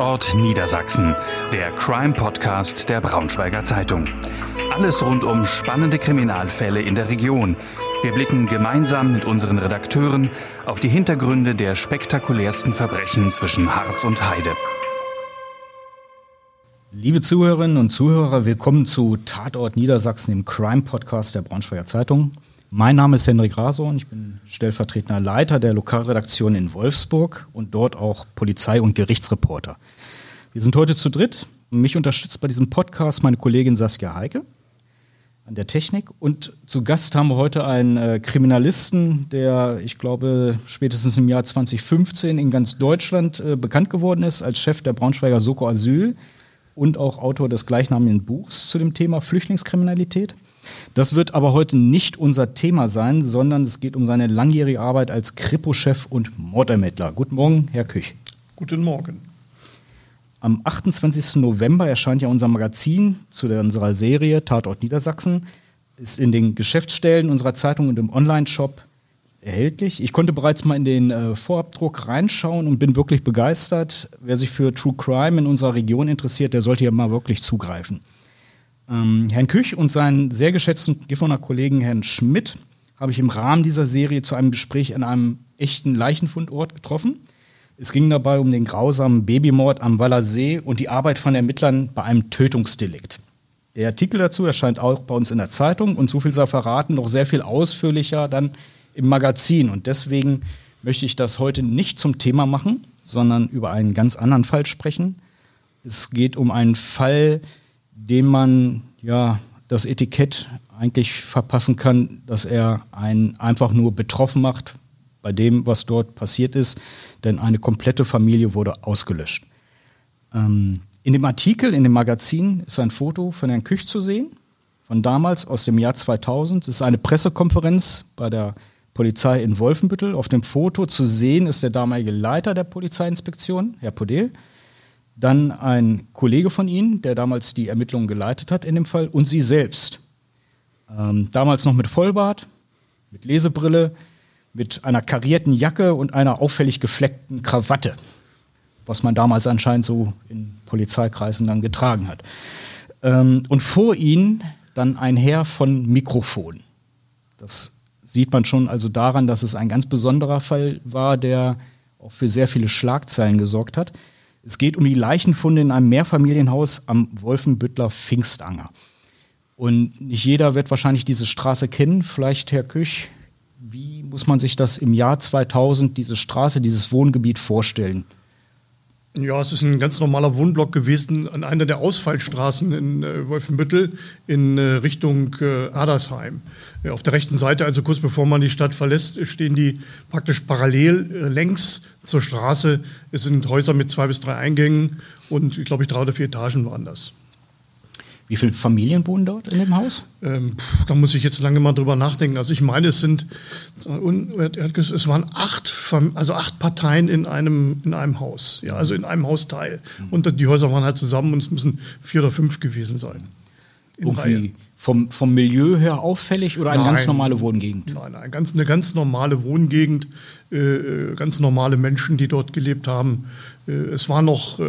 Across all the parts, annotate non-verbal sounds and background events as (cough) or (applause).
Tatort Niedersachsen, der Crime-Podcast der Braunschweiger Zeitung. Alles rund um spannende Kriminalfälle in der Region. Wir blicken gemeinsam mit unseren Redakteuren auf die Hintergründe der spektakulärsten Verbrechen zwischen Harz und Heide. Liebe Zuhörerinnen und Zuhörer, willkommen zu Tatort Niedersachsen, dem Crime-Podcast der Braunschweiger Zeitung. Mein Name ist Hendrik Rason, ich bin stellvertretender Leiter der Lokalredaktion in Wolfsburg und dort auch Polizei- und Gerichtsreporter. Wir sind heute zu dritt. Mich unterstützt bei diesem Podcast meine Kollegin Saskia Heike an der Technik. Und zu Gast haben wir heute einen äh, Kriminalisten, der, ich glaube, spätestens im Jahr 2015 in ganz Deutschland äh, bekannt geworden ist als Chef der Braunschweiger Soko Asyl und auch Autor des gleichnamigen Buchs zu dem Thema Flüchtlingskriminalität. Das wird aber heute nicht unser Thema sein, sondern es geht um seine langjährige Arbeit als Kripo-Chef und Mordermittler. Guten Morgen, Herr Küch. Guten Morgen. Am 28. November erscheint ja unser Magazin zu unserer Serie Tatort Niedersachsen. Ist in den Geschäftsstellen unserer Zeitung und im Online-Shop erhältlich. Ich konnte bereits mal in den äh, Vorabdruck reinschauen und bin wirklich begeistert. Wer sich für True Crime in unserer Region interessiert, der sollte hier mal wirklich zugreifen. Ähm, Herrn Küch und seinen sehr geschätzten Gifhorner Kollegen Herrn Schmidt habe ich im Rahmen dieser Serie zu einem Gespräch an einem echten Leichenfundort getroffen. Es ging dabei um den grausamen Babymord am Wallersee und die Arbeit von Ermittlern bei einem Tötungsdelikt. Der Artikel dazu erscheint auch bei uns in der Zeitung und so viel sei verraten, noch sehr viel ausführlicher dann im Magazin. Und deswegen möchte ich das heute nicht zum Thema machen, sondern über einen ganz anderen Fall sprechen. Es geht um einen Fall, dem man ja das Etikett eigentlich verpassen kann, dass er einen einfach nur betroffen macht bei dem, was dort passiert ist, denn eine komplette Familie wurde ausgelöscht. Ähm, in dem Artikel, in dem Magazin ist ein Foto von Herrn Küch zu sehen, von damals aus dem Jahr 2000. Es ist eine Pressekonferenz bei der Polizei in Wolfenbüttel. Auf dem Foto zu sehen ist der damalige Leiter der Polizeiinspektion, Herr Podel. Dann ein Kollege von Ihnen, der damals die Ermittlungen geleitet hat in dem Fall, und Sie selbst. Ähm, damals noch mit Vollbart, mit Lesebrille, mit einer karierten Jacke und einer auffällig gefleckten Krawatte, was man damals anscheinend so in Polizeikreisen dann getragen hat. Ähm, und vor Ihnen dann ein Herr von Mikrofon. Das sieht man schon also daran, dass es ein ganz besonderer Fall war, der auch für sehr viele Schlagzeilen gesorgt hat. Es geht um die Leichenfunde in einem Mehrfamilienhaus am Wolfenbüttler Pfingstanger. Und nicht jeder wird wahrscheinlich diese Straße kennen. Vielleicht, Herr Küch, wie muss man sich das im Jahr 2000, diese Straße, dieses Wohngebiet vorstellen? Ja, es ist ein ganz normaler Wohnblock gewesen an einer der Ausfallstraßen in äh, Wolfenbüttel in äh, Richtung äh, Adersheim. Ja, auf der rechten Seite, also kurz bevor man die Stadt verlässt, stehen die praktisch parallel äh, längs zur Straße. Es sind Häuser mit zwei bis drei Eingängen und ich glaube, drei oder vier Etagen waren das. Wie viele Familien wohnen dort in dem Haus? Ähm, da muss ich jetzt lange mal drüber nachdenken. Also ich meine, es sind, es waren acht, also acht Parteien in einem, in einem Haus, ja, also in einem Hausteil. Mhm. Und die Häuser waren halt zusammen und es müssen vier oder fünf gewesen sein. Irgendwie vom, vom Milieu her auffällig oder eine nein, ganz normale Wohngegend? Nein, nein, ganz, eine ganz normale Wohngegend, ganz normale Menschen, die dort gelebt haben. Äh, es war noch äh,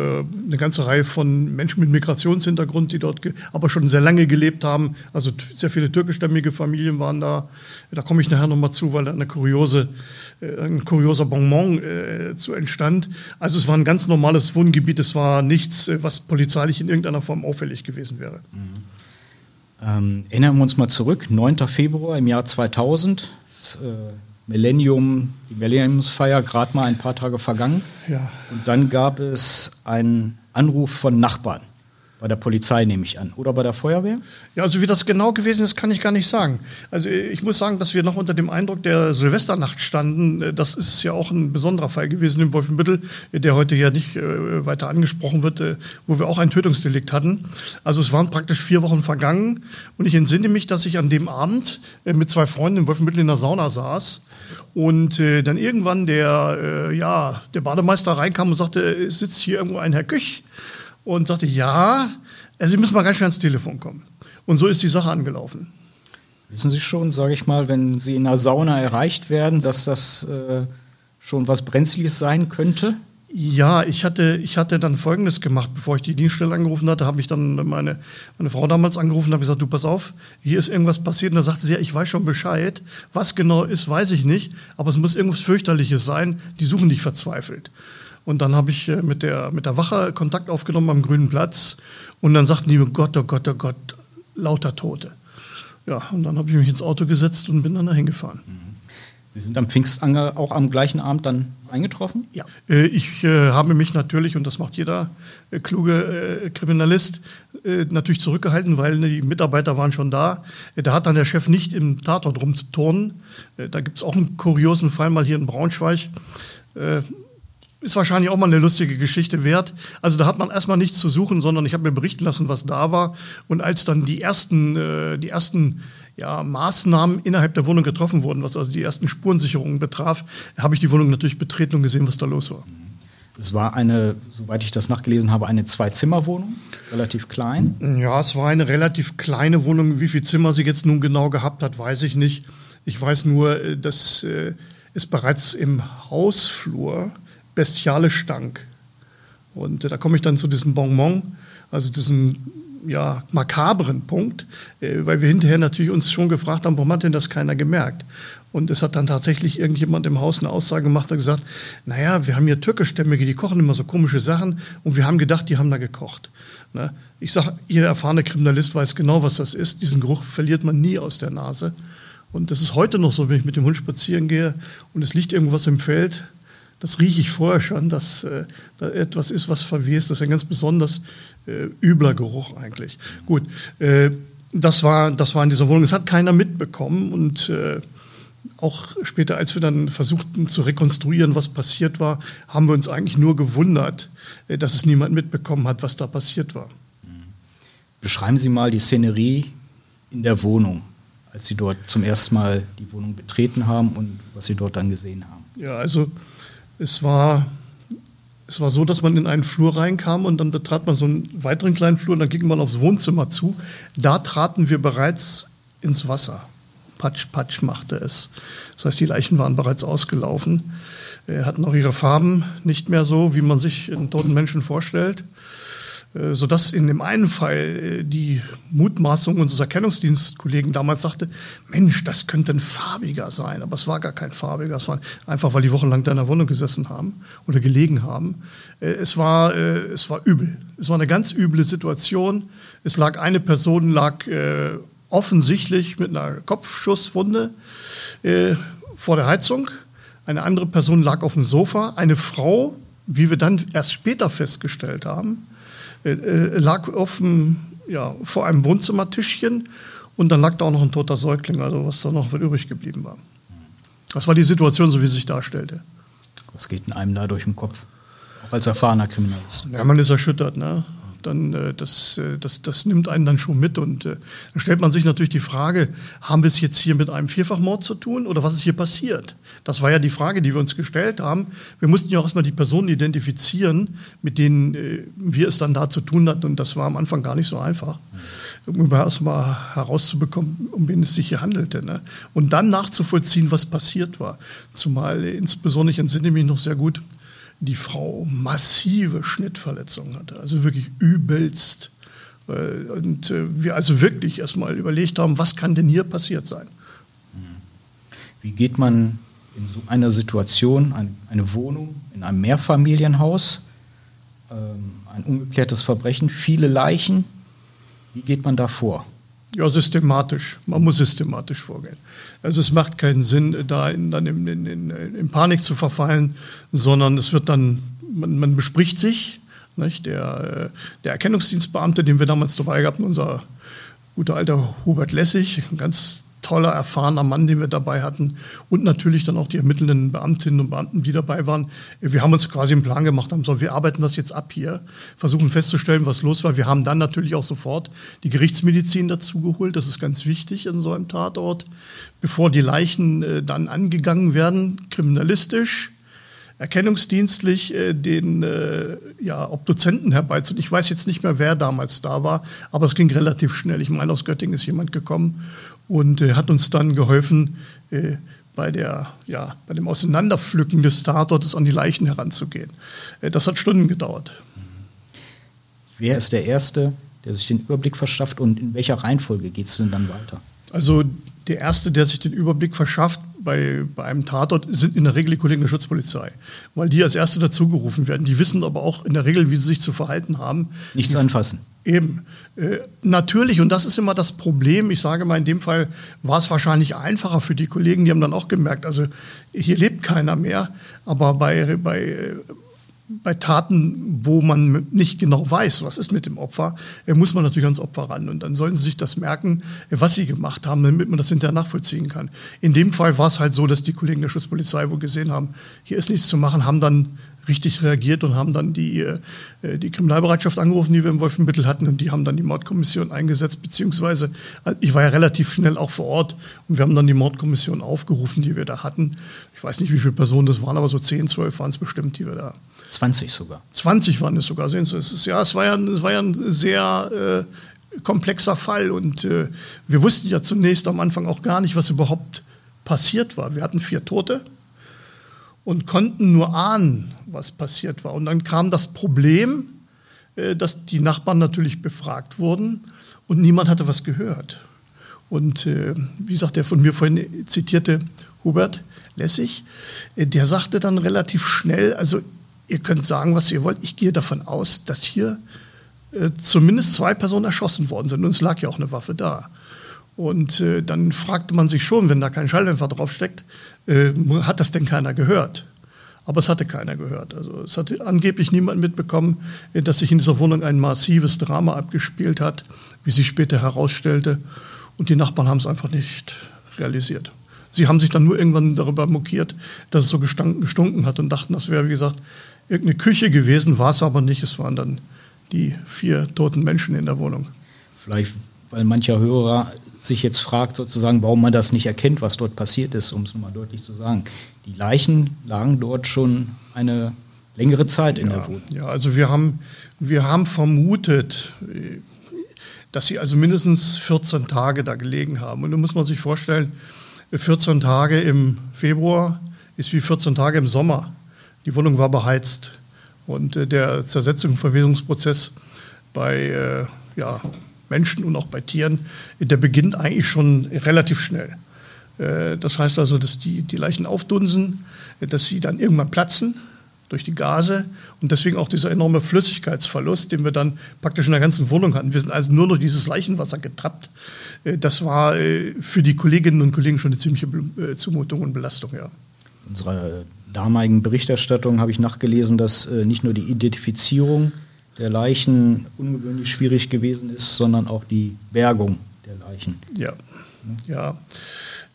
eine ganze Reihe von Menschen mit Migrationshintergrund, die dort aber schon sehr lange gelebt haben. Also sehr viele türkischstämmige Familien waren da. Da komme ich nachher nochmal zu, weil da eine kuriose, äh, ein kurioser Bonbon zu entstand. Also es war ein ganz normales Wohngebiet. Es war nichts, was polizeilich in irgendeiner Form auffällig gewesen wäre. Mhm. Ähm, erinnern wir uns mal zurück, 9. Februar im Jahr 2000. Das, äh Millennium, die Millenniumsfeier, gerade mal ein paar Tage vergangen. Ja. Und dann gab es einen Anruf von Nachbarn. Bei der Polizei nehme ich an. Oder bei der Feuerwehr? Ja, also wie das genau gewesen ist, kann ich gar nicht sagen. Also ich muss sagen, dass wir noch unter dem Eindruck der Silvesternacht standen. Das ist ja auch ein besonderer Fall gewesen im Wolfenbüttel, der heute ja nicht äh, weiter angesprochen wird, äh, wo wir auch ein Tötungsdelikt hatten. Also es waren praktisch vier Wochen vergangen und ich entsinne mich, dass ich an dem Abend äh, mit zwei Freunden im Wolfenbüttel in der Sauna saß und dann irgendwann der, ja, der Bademeister reinkam und sagte, sitzt hier irgendwo ein Herr Küch und sagte, ja, also Sie müssen mal ganz schnell ans Telefon kommen. Und so ist die Sache angelaufen. Wissen Sie schon, sage ich mal, wenn Sie in einer Sauna erreicht werden, dass das äh, schon was Brenzliges sein könnte? Ja, ich hatte, ich hatte dann Folgendes gemacht. Bevor ich die Dienststelle angerufen hatte, habe ich dann meine, meine Frau damals angerufen und habe gesagt, du pass auf, hier ist irgendwas passiert. Und da sagte sie, ja, ich weiß schon Bescheid. Was genau ist, weiß ich nicht. Aber es muss irgendwas fürchterliches sein. Die suchen dich verzweifelt. Und dann habe ich äh, mit der, mit der Wache Kontakt aufgenommen am Grünen Platz. Und dann sagten die, oh Gott, oh Gott, oh Gott, lauter Tote. Ja, und dann habe ich mich ins Auto gesetzt und bin dann dahin gefahren. Sie sind am Pfingstanger auch am gleichen Abend dann eingetroffen? Ja. Äh, ich äh, habe mich natürlich, und das macht jeder äh, kluge äh, Kriminalist, äh, natürlich zurückgehalten, weil die Mitarbeiter waren schon da. Da hat dann der Chef nicht im Tatort rumzuturnen. da gibt es auch einen kuriosen Fall mal hier in Braunschweig ist wahrscheinlich auch mal eine lustige Geschichte wert. Also da hat man erstmal nichts zu suchen, sondern ich habe mir berichten lassen, was da war. Und als dann die ersten, äh, die ersten ja, Maßnahmen innerhalb der Wohnung getroffen wurden, was also die ersten Spurensicherungen betraf, habe ich die Wohnung natürlich betreten und gesehen, was da los war. Es war eine, soweit ich das nachgelesen habe, eine Zwei-Zimmer-Wohnung, relativ klein. Ja, es war eine relativ kleine Wohnung. Wie viele Zimmer sie jetzt nun genau gehabt hat, weiß ich nicht. Ich weiß nur, äh, dass äh, es bereits im Hausflur bestialisch stank. Und äh, da komme ich dann zu diesem Bonbon, also diesem ja, makabren Punkt, äh, weil wir hinterher natürlich uns schon gefragt haben, warum hat denn das keiner gemerkt? Und es hat dann tatsächlich irgendjemand im Haus eine Aussage gemacht und gesagt, naja, wir haben hier Türkischstämmige, die kochen immer so komische Sachen und wir haben gedacht, die haben da gekocht. Ne? Ich sage, jeder erfahrene Kriminalist weiß genau, was das ist. Diesen Geruch verliert man nie aus der Nase. Und das ist heute noch so, wenn ich mit dem Hund spazieren gehe und es liegt irgendwas im Feld, das rieche ich vorher schon, dass äh, da etwas ist, was verwest. Das ist ein ganz besonders äh, übler Geruch eigentlich. Gut, äh, das, war, das war in dieser Wohnung. Das hat keiner mitbekommen und äh, auch später, als wir dann versuchten zu rekonstruieren, was passiert war, haben wir uns eigentlich nur gewundert, äh, dass es niemand mitbekommen hat, was da passiert war. Beschreiben Sie mal die Szenerie in der Wohnung, als Sie dort zum ersten Mal die Wohnung betreten haben und was Sie dort dann gesehen haben. Ja, also es war, es war so, dass man in einen Flur reinkam und dann betrat man so einen weiteren kleinen Flur und dann ging man aufs Wohnzimmer zu. Da traten wir bereits ins Wasser. Patsch, patsch machte es. Das heißt, die Leichen waren bereits ausgelaufen, äh, hatten auch ihre Farben nicht mehr so, wie man sich einen toten Menschen vorstellt. Äh, sodass in dem einen Fall äh, die Mutmaßung unseres Erkennungsdienstkollegen damals sagte, Mensch, das könnte ein farbiger sein. Aber es war gar kein farbiger, es war einfach, weil die wochenlang da in der Wohnung gesessen haben oder gelegen haben. Äh, es war, es war übel. Es war eine ganz üble Situation. Es lag eine Person, lag offensichtlich mit einer Kopfschusswunde vor der Heizung. Eine andere Person lag auf dem Sofa. Eine Frau, wie wir dann erst später festgestellt haben, lag offen ja, vor einem Wohnzimmertischchen und dann lag da auch noch ein toter Säugling, also was da noch übrig geblieben war. Das war die Situation, so wie sie sich darstellte. Was geht in einem da durch den Kopf? Auch als erfahrener Kriminalist. Ja, man ist erschüttert, ne? Dann äh, das, äh, das, das nimmt einen dann schon mit. Und äh, dann stellt man sich natürlich die Frage, haben wir es jetzt hier mit einem Vierfachmord zu tun oder was ist hier passiert? Das war ja die Frage, die wir uns gestellt haben. Wir mussten ja auch erstmal die Personen identifizieren, mit denen äh, wir es dann da zu tun hatten. Und das war am Anfang gar nicht so einfach, um erstmal herauszubekommen, um wen es sich hier handelte. Ne? Und dann nachzuvollziehen, was passiert war. Zumal äh, insbesondere, ich entsinne mich noch sehr gut, die Frau massive Schnittverletzungen hatte, also wirklich übelst. Und äh, wir also wirklich erstmal überlegt haben, was kann denn hier passiert sein? Wie geht man in so einer Situation, eine Wohnung in einem Mehrfamilienhaus, ähm, ein ungeklärtes Verbrechen, viele Leichen, wie geht man da vor? Ja, systematisch. Man muss systematisch vorgehen. Also es macht keinen Sinn, da in, dann in, in, in, Panik zu verfallen, sondern es wird dann, man, man bespricht sich. Nicht? Der, äh, der Erkennungsdienstbeamte, den wir damals dabei hatten, unser guter alter Hubert Lessig, ein ganz toller, erfahrener Mann, den wir dabei hatten und natürlich dann auch die ermittelnden Beamtinnen und Beamten, die dabei waren. Wir haben uns quasi einen Plan gemacht, haben so, wir arbeiten das jetzt ab hier, versuchen festzustellen, was los war. Wir haben dann natürlich auch sofort die Gerichtsmedizin dazugeholt. Das ist ganz wichtig in so einem Tatort, bevor die Leichen äh, dann angegangen werden, kriminalistisch erkennungsdienstlich äh, den äh, ja, Obduzenten herbeizuholen. Ich weiß jetzt nicht mehr, wer damals da war, aber es ging relativ schnell. Ich meine, aus Göttingen ist jemand gekommen und äh, hat uns dann geholfen, äh, bei, der, ja, bei dem Auseinanderpflücken des Tatortes an die Leichen heranzugehen. Äh, das hat Stunden gedauert. Wer ist der Erste, der sich den Überblick verschafft und in welcher Reihenfolge geht es denn dann weiter? Also der Erste, der sich den Überblick verschafft bei, bei einem Tatort, sind in der Regel die Kollegen der Schutzpolizei, weil die als Erste dazugerufen werden. Die wissen aber auch in der Regel, wie sie sich zu verhalten haben. Nichts anfassen. Eben. Äh, natürlich, und das ist immer das Problem, ich sage mal, in dem Fall war es wahrscheinlich einfacher für die Kollegen, die haben dann auch gemerkt, also hier lebt keiner mehr, aber bei, bei bei Taten, wo man nicht genau weiß, was ist mit dem Opfer, äh, muss man natürlich ans Opfer ran. Und dann sollen sie sich das merken, äh, was sie gemacht haben, damit man das hinterher nachvollziehen kann. In dem Fall war es halt so, dass die Kollegen der Schutzpolizei wohl gesehen haben, hier ist nichts zu machen, haben dann richtig reagiert und haben dann die, äh, die Kriminalbereitschaft angerufen, die wir im Wolfenbüttel hatten, und die haben dann die Mordkommission eingesetzt, beziehungsweise ich war ja relativ schnell auch vor Ort und wir haben dann die Mordkommission aufgerufen, die wir da hatten. Ich weiß nicht, wie viele Personen das waren, aber so 10, 12 waren es bestimmt, die wir da 20 sogar. 20 waren es sogar. Sehen Sie, es ist, ja, es war ja, es war ja ein sehr äh, komplexer Fall und äh, wir wussten ja zunächst am Anfang auch gar nicht, was überhaupt passiert war. Wir hatten vier Tote und konnten nur ahnen, was passiert war. Und dann kam das Problem, äh, dass die Nachbarn natürlich befragt wurden und niemand hatte was gehört. Und äh, wie sagt der von mir vorhin zitierte Hubert Lessig, äh, der sagte dann relativ schnell, also ihr könnt sagen, was ihr wollt. Ich gehe davon aus, dass hier zumindest zwei Personen erschossen worden sind. Und es lag ja auch eine Waffe da. Und äh, dann fragte man sich schon, wenn da kein Schalldämpfer draufsteckt, äh, hat das denn keiner gehört? Aber es hatte keiner gehört. Also es hatte angeblich niemand mitbekommen, dass sich in dieser Wohnung ein massives Drama abgespielt hat, wie sich später herausstellte. Und die Nachbarn haben es einfach nicht realisiert. Sie haben sich dann nur irgendwann darüber mokiert, dass es so gestunken hat und dachten, das wäre, wie gesagt, irgendeine Küche gewesen, war es aber nicht. Es waren dann die vier toten Menschen in der Wohnung. Vielleicht, weil mancher Hörer sich jetzt fragt, sozusagen, warum man das nicht erkennt, was dort passiert ist, um es nochmal deutlich zu sagen. Die Leichen lagen dort schon eine längere Zeit in ja, der Wohnung. Ja, also wir haben, wir haben vermutet, dass sie also mindestens 14 Tage da gelegen haben. Und da muss man sich vorstellen, 14 Tage im Februar ist wie 14 Tage im Sommer. Die Wohnung war beheizt und äh, der Zersetzungs- und Verwesungsprozess bei äh, ja, Menschen und auch bei Tieren, der beginnt eigentlich schon relativ schnell. Äh, das heißt also, dass die, die Leichen aufdunsen, dass sie dann irgendwann platzen durch die Gase und deswegen auch dieser enorme Flüssigkeitsverlust, den wir dann praktisch in der ganzen Wohnung hatten. Wir sind also nur noch dieses Leichenwasser getrappt. Das war für die Kolleginnen und Kollegen schon eine ziemliche Zumutung und Belastung, ja. Unsere damaligen Berichterstattung habe ich nachgelesen, dass äh, nicht nur die Identifizierung der Leichen ungewöhnlich schwierig gewesen ist, sondern auch die Bergung der Leichen. Ja, ja.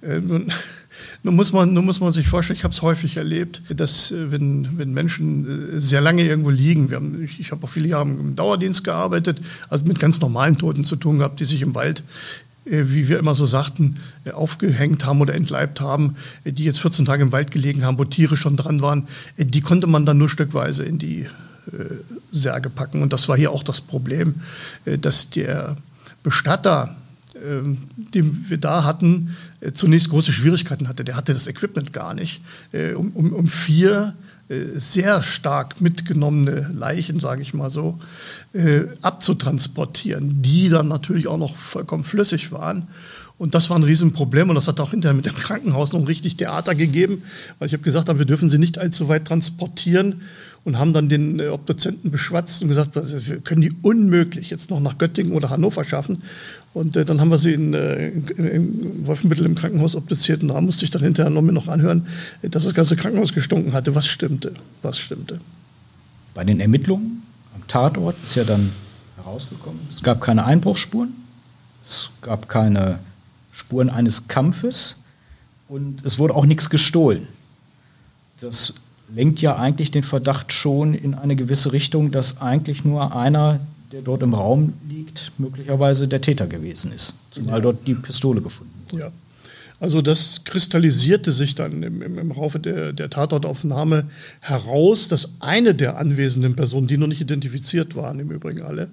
Äh, nun, (laughs) nun, muss man, nun muss man sich vorstellen, ich habe es häufig erlebt, dass äh, wenn, wenn Menschen äh, sehr lange irgendwo liegen, wir haben, ich, ich habe auch viele Jahre im Dauerdienst gearbeitet, also mit ganz normalen Toten zu tun gehabt, die sich im Wald äh, wie wir immer so sagten, aufgehängt haben oder entleibt haben, die jetzt 14 Tage im Wald gelegen haben, wo Tiere schon dran waren, die konnte man dann nur stückweise in die Särge packen. Und das war hier auch das Problem, dass der Bestatter, ähm, den wir da hatten, zunächst große Schwierigkeiten hatte. Der hatte das Equipment gar nicht. Um, um, um vier äh, sehr stark mitgenommene Leichen, sage ich mal so, äh, abzutransportieren, die dann natürlich auch noch vollkommen flüssig waren. Und das war ein Riesenproblem und das hat auch hinterher mit dem Krankenhaus noch richtig Theater gegeben, weil ich habe gesagt, wir dürfen sie nicht allzu weit transportieren und haben dann den äh, Obduzenten beschwatzt und gesagt, wir können die unmöglich jetzt noch nach Göttingen oder Hannover schaffen. Und äh, dann haben wir sie in, äh, in, in, Wolfenbüttel im Krankenhaus obduziert und da musste ich dann hinterher noch mir noch anhören, dass das ganze Krankenhaus gestunken hatte. Was stimmte? Was stimmte? Bei den Ermittlungen am Tatort ist ja dann herausgekommen, es gab keine Einbruchsspuren, es gab keine Spuren eines Kampfes und es wurde auch nichts gestohlen. Das lenkt ja eigentlich den Verdacht schon in eine gewisse Richtung, dass eigentlich nur einer der dort im Raum liegt, möglicherweise der Täter gewesen ist. Zumal ja. dort die Pistole gefunden wurde. Ja. Also das kristallisierte sich dann im, im, im Laufe der, der Tatortaufnahme heraus, dass eine der anwesenden Personen, die noch nicht identifiziert waren, im Übrigen alle,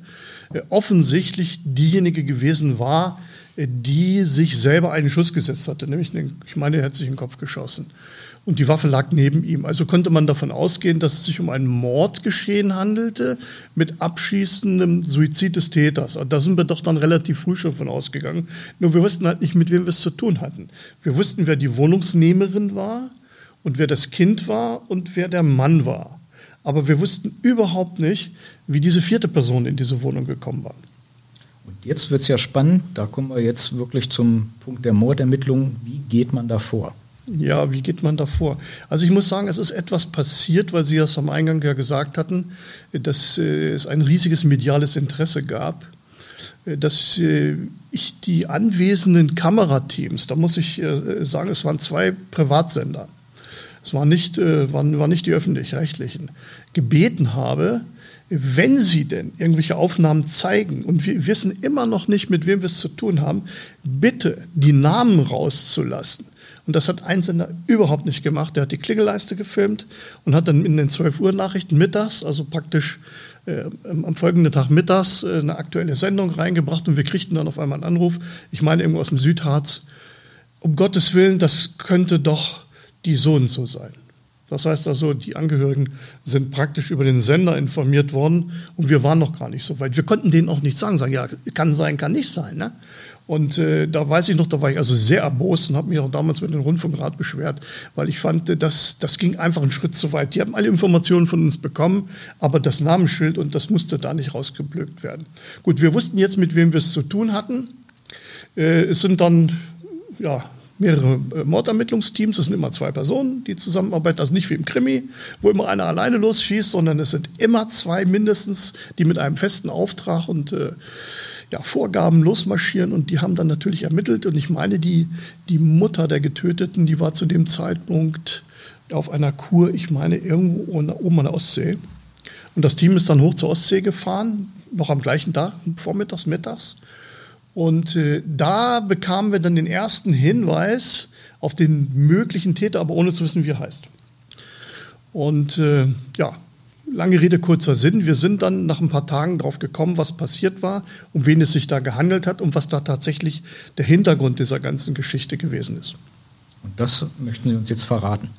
äh, offensichtlich diejenige gewesen war, die sich selber einen Schuss gesetzt hatte. Nämlich, ich meine, er hat sich in den Kopf geschossen und die Waffe lag neben ihm. Also konnte man davon ausgehen, dass es sich um ein Mordgeschehen handelte mit abschießendem Suizid des Täters. Da sind wir doch dann relativ früh schon von ausgegangen. Nur wir wussten halt nicht, mit wem wir es zu tun hatten. Wir wussten, wer die Wohnungsnehmerin war und wer das Kind war und wer der Mann war. Aber wir wussten überhaupt nicht, wie diese vierte Person in diese Wohnung gekommen war. Jetzt wird es ja spannend, da kommen wir jetzt wirklich zum Punkt der Mordermittlung. Wie geht man da vor? Ja, wie geht man da vor? Also ich muss sagen, es ist etwas passiert, weil Sie das am Eingang ja gesagt hatten, dass äh, es ein riesiges mediales Interesse gab, äh, dass äh, ich die anwesenden Kamerateams, da muss ich sagen, es waren zwei Privatsender, es waren nicht, waren, waren nicht die öffentlich-rechtlichen, gebeten habe, wenn Sie denn irgendwelche Aufnahmen zeigen und wir wissen immer noch nicht, mit wem wir es zu tun haben, bitte die Namen rauszulassen und das hat ein Sender überhaupt nicht gemacht. Der hat die Klingelleiste gefilmt und hat dann in den 12 Uhr Nachrichten mittags, also praktisch äh, am folgenden Tag mittags, äh, eine aktuelle Sendung reingebracht und wir kriegten dann auf einmal einen Anruf, ich meine irgendwo aus dem Südharz, um Gottes Willen, das könnte doch die so und so sein. Das heißt also, die Angehörigen sind praktisch über den Sender informiert worden und wir waren noch gar nicht so weit. Wir konnten denen auch nicht sagen, sagen, ja, kann sein, kann nicht sein. Ne? Und äh, da weiß ich noch, da war ich also sehr erbost und habe mich auch damals mit dem Rundfunkrat beschwert, weil ich fand, äh, das, das ging einfach einen Schritt zu weit. Die haben alle Informationen von uns bekommen, aber das Namensschild und das musste da nicht rausgeblökt werden. Gut, wir wussten jetzt, mit wem wir es zu tun hatten. Äh, es sind dann ja, mehrere äh, Mordermittlungsteams. Es sind immer zwei Personen, die zusammenarbeiten. Also nicht wie im Krimi, wo immer einer alleine losschießt, sondern es sind immer zwei mindestens, die mit einem festen Auftrag und äh, ja, Vorgaben losmarschieren und die haben dann natürlich ermittelt. Und ich meine, die, die Mutter der Getöteten, die war zu dem Zeitpunkt auf einer Kur, ich meine, irgendwo oben an der Ostsee. Und das Team ist dann hoch zur Ostsee gefahren, noch am gleichen Tag, vormittags, mittags. Und äh, da bekamen wir dann den ersten Hinweis auf den möglichen Täter, aber ohne zu wissen, wie er heißt. Und äh, ja, lange Rede, kurzer Sinn. Wir sind dann nach ein paar Tagen drauf gekommen, was passiert war, um wen es sich da gehandelt hat und was da tatsächlich der Hintergrund dieser ganzen Geschichte gewesen ist. Und das möchten Sie uns jetzt verraten.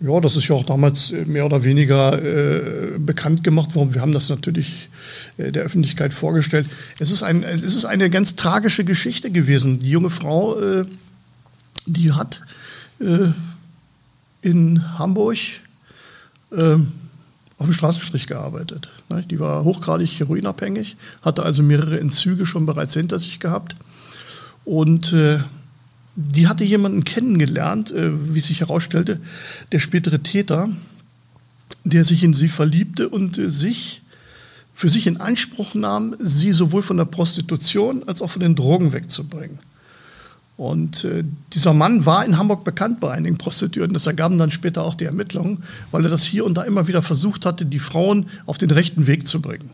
Ja, das ist ja auch damals mehr oder weniger äh, bekannt gemacht worden. Wir haben das natürlich äh, der Öffentlichkeit vorgestellt. Es ist, ein, es ist eine ganz tragische Geschichte gewesen. Die junge Frau, äh, die hat äh, in Hamburg äh, auf dem Straßenstrich gearbeitet. Die war hochgradig heroinabhängig, hatte also mehrere Entzüge schon bereits hinter sich gehabt. Und äh, die hatte jemanden kennengelernt, äh, wie sich herausstellte, der spätere Täter, der sich in sie verliebte und äh, sich für sich in Anspruch nahm, sie sowohl von der Prostitution als auch von den Drogen wegzubringen. Und äh, dieser Mann war in Hamburg bekannt bei einigen Prostituierten. Das ergaben dann später auch die Ermittlungen, weil er das hier und da immer wieder versucht hatte, die Frauen auf den rechten Weg zu bringen.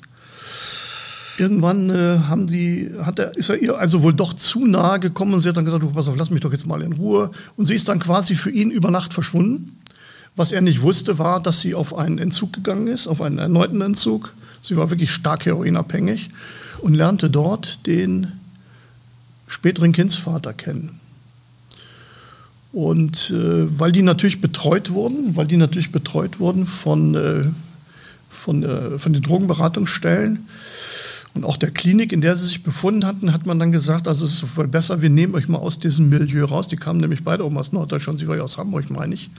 Irgendwann äh, haben die, hat er, ist er ihr also wohl doch zu nahe gekommen und sie hat dann gesagt, du, pass auf, lass mich doch jetzt mal in Ruhe. Und sie ist dann quasi für ihn über Nacht verschwunden. Was er nicht wusste, war, dass sie auf einen Entzug gegangen ist, auf einen erneuten Entzug. Sie war wirklich stark heroinabhängig und lernte dort den späteren Kindsvater kennen. Und äh, weil die natürlich betreut wurden, weil die natürlich betreut wurden von, äh, von, äh, von den Drogenberatungsstellen und auch der Klinik, in der sie sich befunden hatten, hat man dann gesagt, also es ist wohl besser, wir nehmen euch mal aus diesem Milieu raus. Die kamen nämlich beide oben aus Norddeutschland, sie war ja aus Hamburg, meine ich.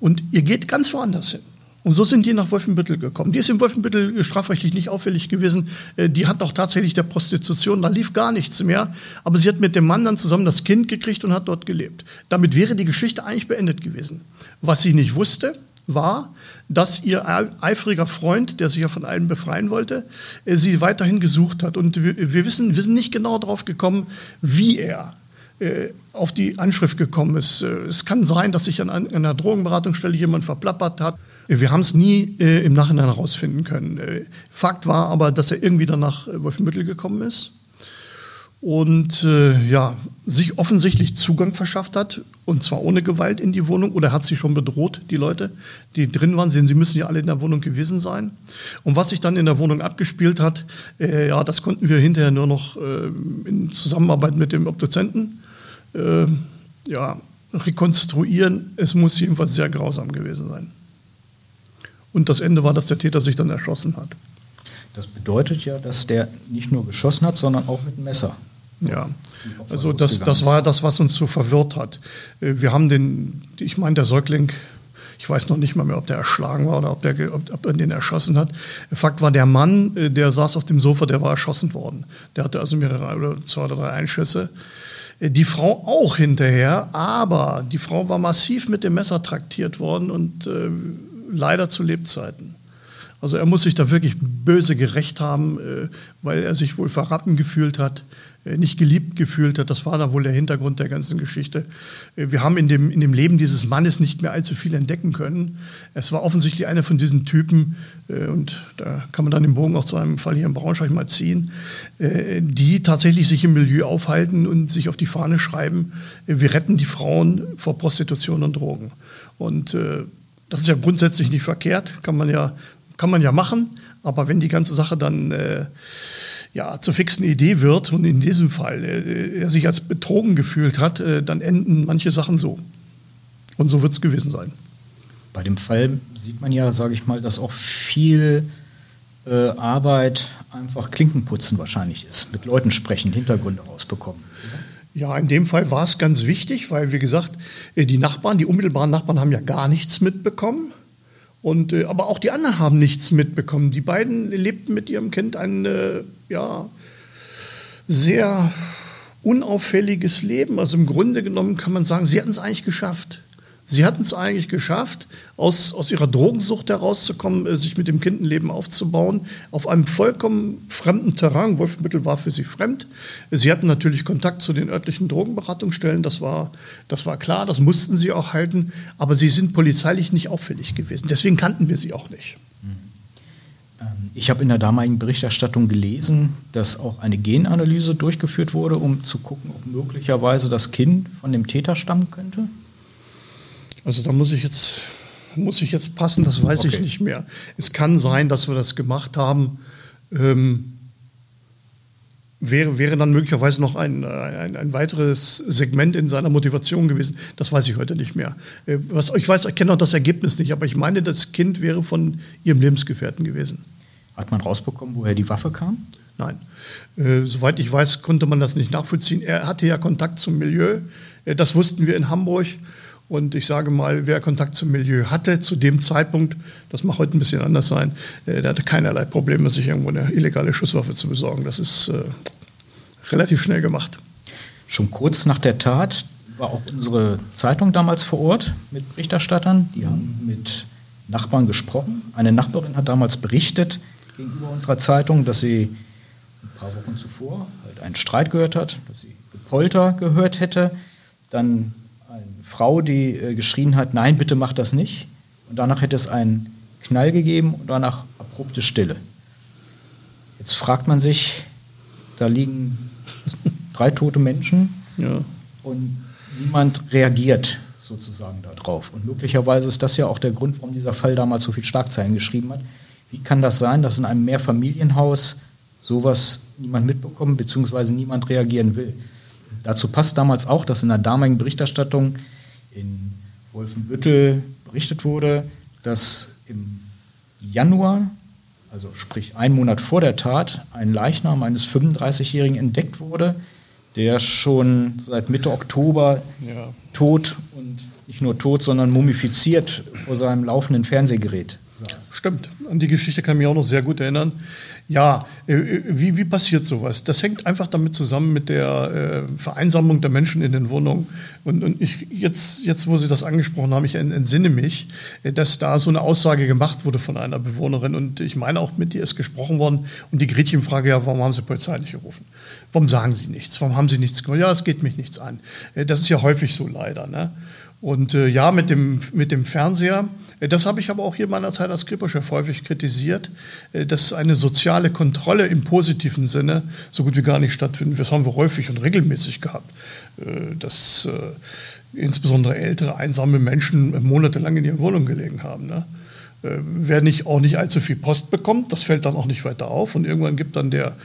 Und ihr geht ganz woanders hin. Und so sind die nach Wolfenbüttel gekommen. Die ist in Wolfenbüttel strafrechtlich nicht auffällig gewesen. Äh, die hat auch tatsächlich der Prostitution, da lief gar nichts mehr. Aber sie hat mit dem Mann dann zusammen das Kind gekriegt und hat dort gelebt. Damit wäre die Geschichte eigentlich beendet gewesen. Was sie nicht wusste, war, dass ihr eifriger Freund, der sich ja von allem befreien wollte, äh, sie weiterhin gesucht hat. Und wir wissen, wir sind nicht genau darauf gekommen, wie er äh, auf die Anschrift gekommen ist. Es kann sein, dass sich an einer Drogenberatungsstelle jemand verplappert hat wir haben es nie äh, im Nachhinein herausfinden können. Äh, Fakt war aber, dass er irgendwie dann nach Wolfenbüttel gekommen ist. und äh, ja, sich offensichtlich Zugang verschafft hat, und zwar ohne Gewalt in die Wohnung, oder hat sie schon bedroht, die Leute, die drin waren. Sie müssen ja alle in der Wohnung gewesen sein. Und was sich dann in der Wohnung abgespielt hat, äh, ja, das konnten wir hinterher nur noch äh, in Zusammenarbeit mit dem Obduzenten äh, ja, rekonstruieren. Es muss jedenfalls sehr grausam gewesen sein. Und das Ende war, dass der Täter sich dann erschossen hat. Das bedeutet ja, dass der nicht nur geschossen hat, sondern auch mit einem Messer. Ja, also das, das war das, was uns so verwirrt hat. Äh, wir haben den, ich meine, der Säugling, ich weiß noch nicht mal mehr, ob der erschlagen war oder ob, der, ob, ob er den erschossen hat. Fakt war, der Mann, äh, der saß auf dem Sofa, der war erschossen worden. Der hatte also mehrere oder zwei oder drei Einschüsse. Äh, die Frau auch hinterher, aber die Frau war massiv mit dem Messer traktiert worden und äh, leider zu Lebzeiten. Also er muss sich da wirklich böse gerecht haben, äh, weil er sich wohl verraten gefühlt hat, äh, nicht geliebt gefühlt hat. Das war da wohl der Hintergrund der ganzen Geschichte. Äh, wir haben in dem, in dem Leben dieses Mannes nicht mehr allzu viel entdecken können. Es war offensichtlich einer von diesen Typen, und da kann man dann den Bogen auch zu einem Fall hier in Braunschweig mal ziehen, die tatsächlich sich im Milieu aufhalten und sich auf die Fahne schreiben, wir retten die Frauen vor Prostitution und Drogen. Und das ist ja grundsätzlich nicht verkehrt, kann man ja kann man ja machen, aber wenn die ganze Sache dann äh, ja, zur fixen Idee wird und in diesem Fall äh, er sich als betrogen gefühlt hat, äh, dann enden manche Sachen so. Und so wird es gewesen sein. Bei dem Fall sieht man ja, sage ich mal, dass auch viel äh, Arbeit einfach Klinkenputzen wahrscheinlich ist. Mit Leuten sprechen, Hintergründe rausbekommen. Ja, in dem Fall war es ganz wichtig, weil, wie gesagt, äh, die Nachbarn, die unmittelbaren Nachbarn haben ja gar nichts mitbekommen. Und, äh, aber auch die anderen haben nichts mitbekommen. Die beiden lebten mit ihrem Kind ein äh, ja, sehr unauffälliges Leben. Also im Grunde genommen kann man sagen, sie hatten es eigentlich geschafft. Sie hatten es eigentlich geschafft, aus, aus ihrer Drogensucht herauszukommen, äh, sich mit dem Kind ein Leben aufzubauen, auf einem vollkommen fremden Terrain. Wolfenbüttel war für sie fremd. Sie hatten natürlich Kontakt zu den örtlichen Drogenberatungsstellen, das war, das war klar, das mussten sie auch halten, aber sie sind polizeilich nicht auffällig gewesen. Deswegen kannten wir sie auch nicht. Ähm, ich habe in der damaligen Berichterstattung gelesen, dass auch eine Genanalyse durchgeführt wurde, um zu gucken, ob möglicherweise das Kind von dem Täter stammen könnte. Also da muss ich jetzt, muss ich jetzt passen, das weiß okay. ich nicht mehr. Es kann sein, dass wir das gemacht haben. Ähm, wäre, wäre dann möglicherweise noch ein, ein, ein, weiteres Segment in seiner Motivation gewesen. Das weiß ich heute nicht mehr. Äh, was, ich weiß, ich kenne auch das Ergebnis nicht, aber ich meine, das Kind wäre von ihrem Lebensgefährten gewesen. Hat man rausbekommen, woher die Waffe kam? Nein. Äh, soweit ich weiß, konnte man das nicht nachvollziehen. Er hatte ja Kontakt zum Milieu. Äh, das wussten wir in Hamburg. Und ich sage mal, wer Kontakt zum Milieu hatte zu dem Zeitpunkt, das mag heute ein bisschen anders sein, äh, der hatte keinerlei Probleme, sich irgendwo eine illegale Schusswaffe zu besorgen. Das ist äh, relativ schnell gemacht. Schon kurz nach der Tat war auch unsere Zeitung damals vor Ort mit Berichterstattern. Die haben mit Nachbarn gesprochen. Eine Nachbarin hat damals berichtet gegenüber unserer Zeitung, dass sie ein paar Wochen zuvor halt einen Streit gehört hat, dass sie Gepolter gehört hätte. Dann Frau, die äh, geschrien hat, nein, bitte mach das nicht. Und danach hätte es einen Knall gegeben und danach abrupte Stille. Jetzt fragt man sich, da liegen (laughs) drei tote Menschen ja. und niemand reagiert sozusagen darauf. Und möglicherweise ist das ja auch der Grund, warum dieser Fall damals so viel Schlagzeilen geschrieben hat. Wie kann das sein, dass in einem Mehrfamilienhaus sowas niemand mitbekommt, beziehungsweise niemand reagieren will? Dazu passt damals auch, dass in der damaligen Berichterstattung in Wolfenbüttel berichtet wurde, dass im Januar, also sprich einen Monat vor der Tat, ein Leichnam eines 35-Jährigen entdeckt wurde, der schon seit Mitte Oktober ja. tot und nicht nur tot, sondern mumifiziert vor seinem laufenden Fernsehgerät saß. Stimmt, an die Geschichte kann ich mich auch noch sehr gut erinnern. Ja, äh, wie, wie passiert sowas? Das hängt einfach damit zusammen mit der äh, Vereinsamung der Menschen in den Wohnungen. Und, und ich, jetzt, jetzt, wo Sie das angesprochen haben, ich entsinne mich, äh, dass da so eine Aussage gemacht wurde von einer Bewohnerin. Und ich meine, auch mit ihr ist gesprochen worden. Und die Gretchenfrage, ja, warum haben Sie Polizei nicht gerufen? Warum sagen Sie nichts? Warum haben Sie nichts gemacht? Ja, es geht mich nichts an. Das ist ja häufig so leider. Ne? Und äh, ja, mit dem, mit dem Fernseher, Das habe ich aber auch hier meiner Zeit als Kripo-Chef häufig kritisiert, dass eine soziale Kontrolle im positiven Sinne so gut wie gar nicht stattfindet. Das haben wir häufig und regelmäßig gehabt. Dass insbesondere ältere, einsame Menschen monatelang in ihren Wohnungen gelegen haben. Ne? Wer nicht, auch nicht allzu viel Post bekommt, das fällt dann auch nicht weiter auf. Und irgendwann gibt dann der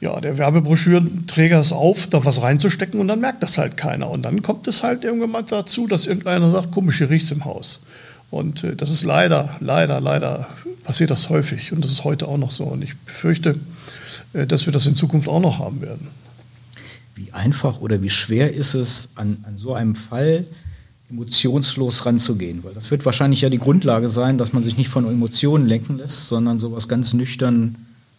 ja, der Werbebroschürenträger es auf, da was reinzustecken und dann merkt das halt keiner. Und dann kommt es halt irgendwann mal dazu, dass irgendeiner sagt, komisch, hier riecht im Haus. Und äh, das ist leider, leider, leider passiert das häufig und das ist heute auch noch so. Und ich befürchte, äh, dass wir das in Zukunft auch noch haben werden. Wie einfach oder wie schwer ist es, an, an so einem Fall emotionslos ranzugehen? Weil das wird wahrscheinlich ja die Grundlage sein, dass man sich nicht von Emotionen lenken lässt, sondern sowas ganz nüchtern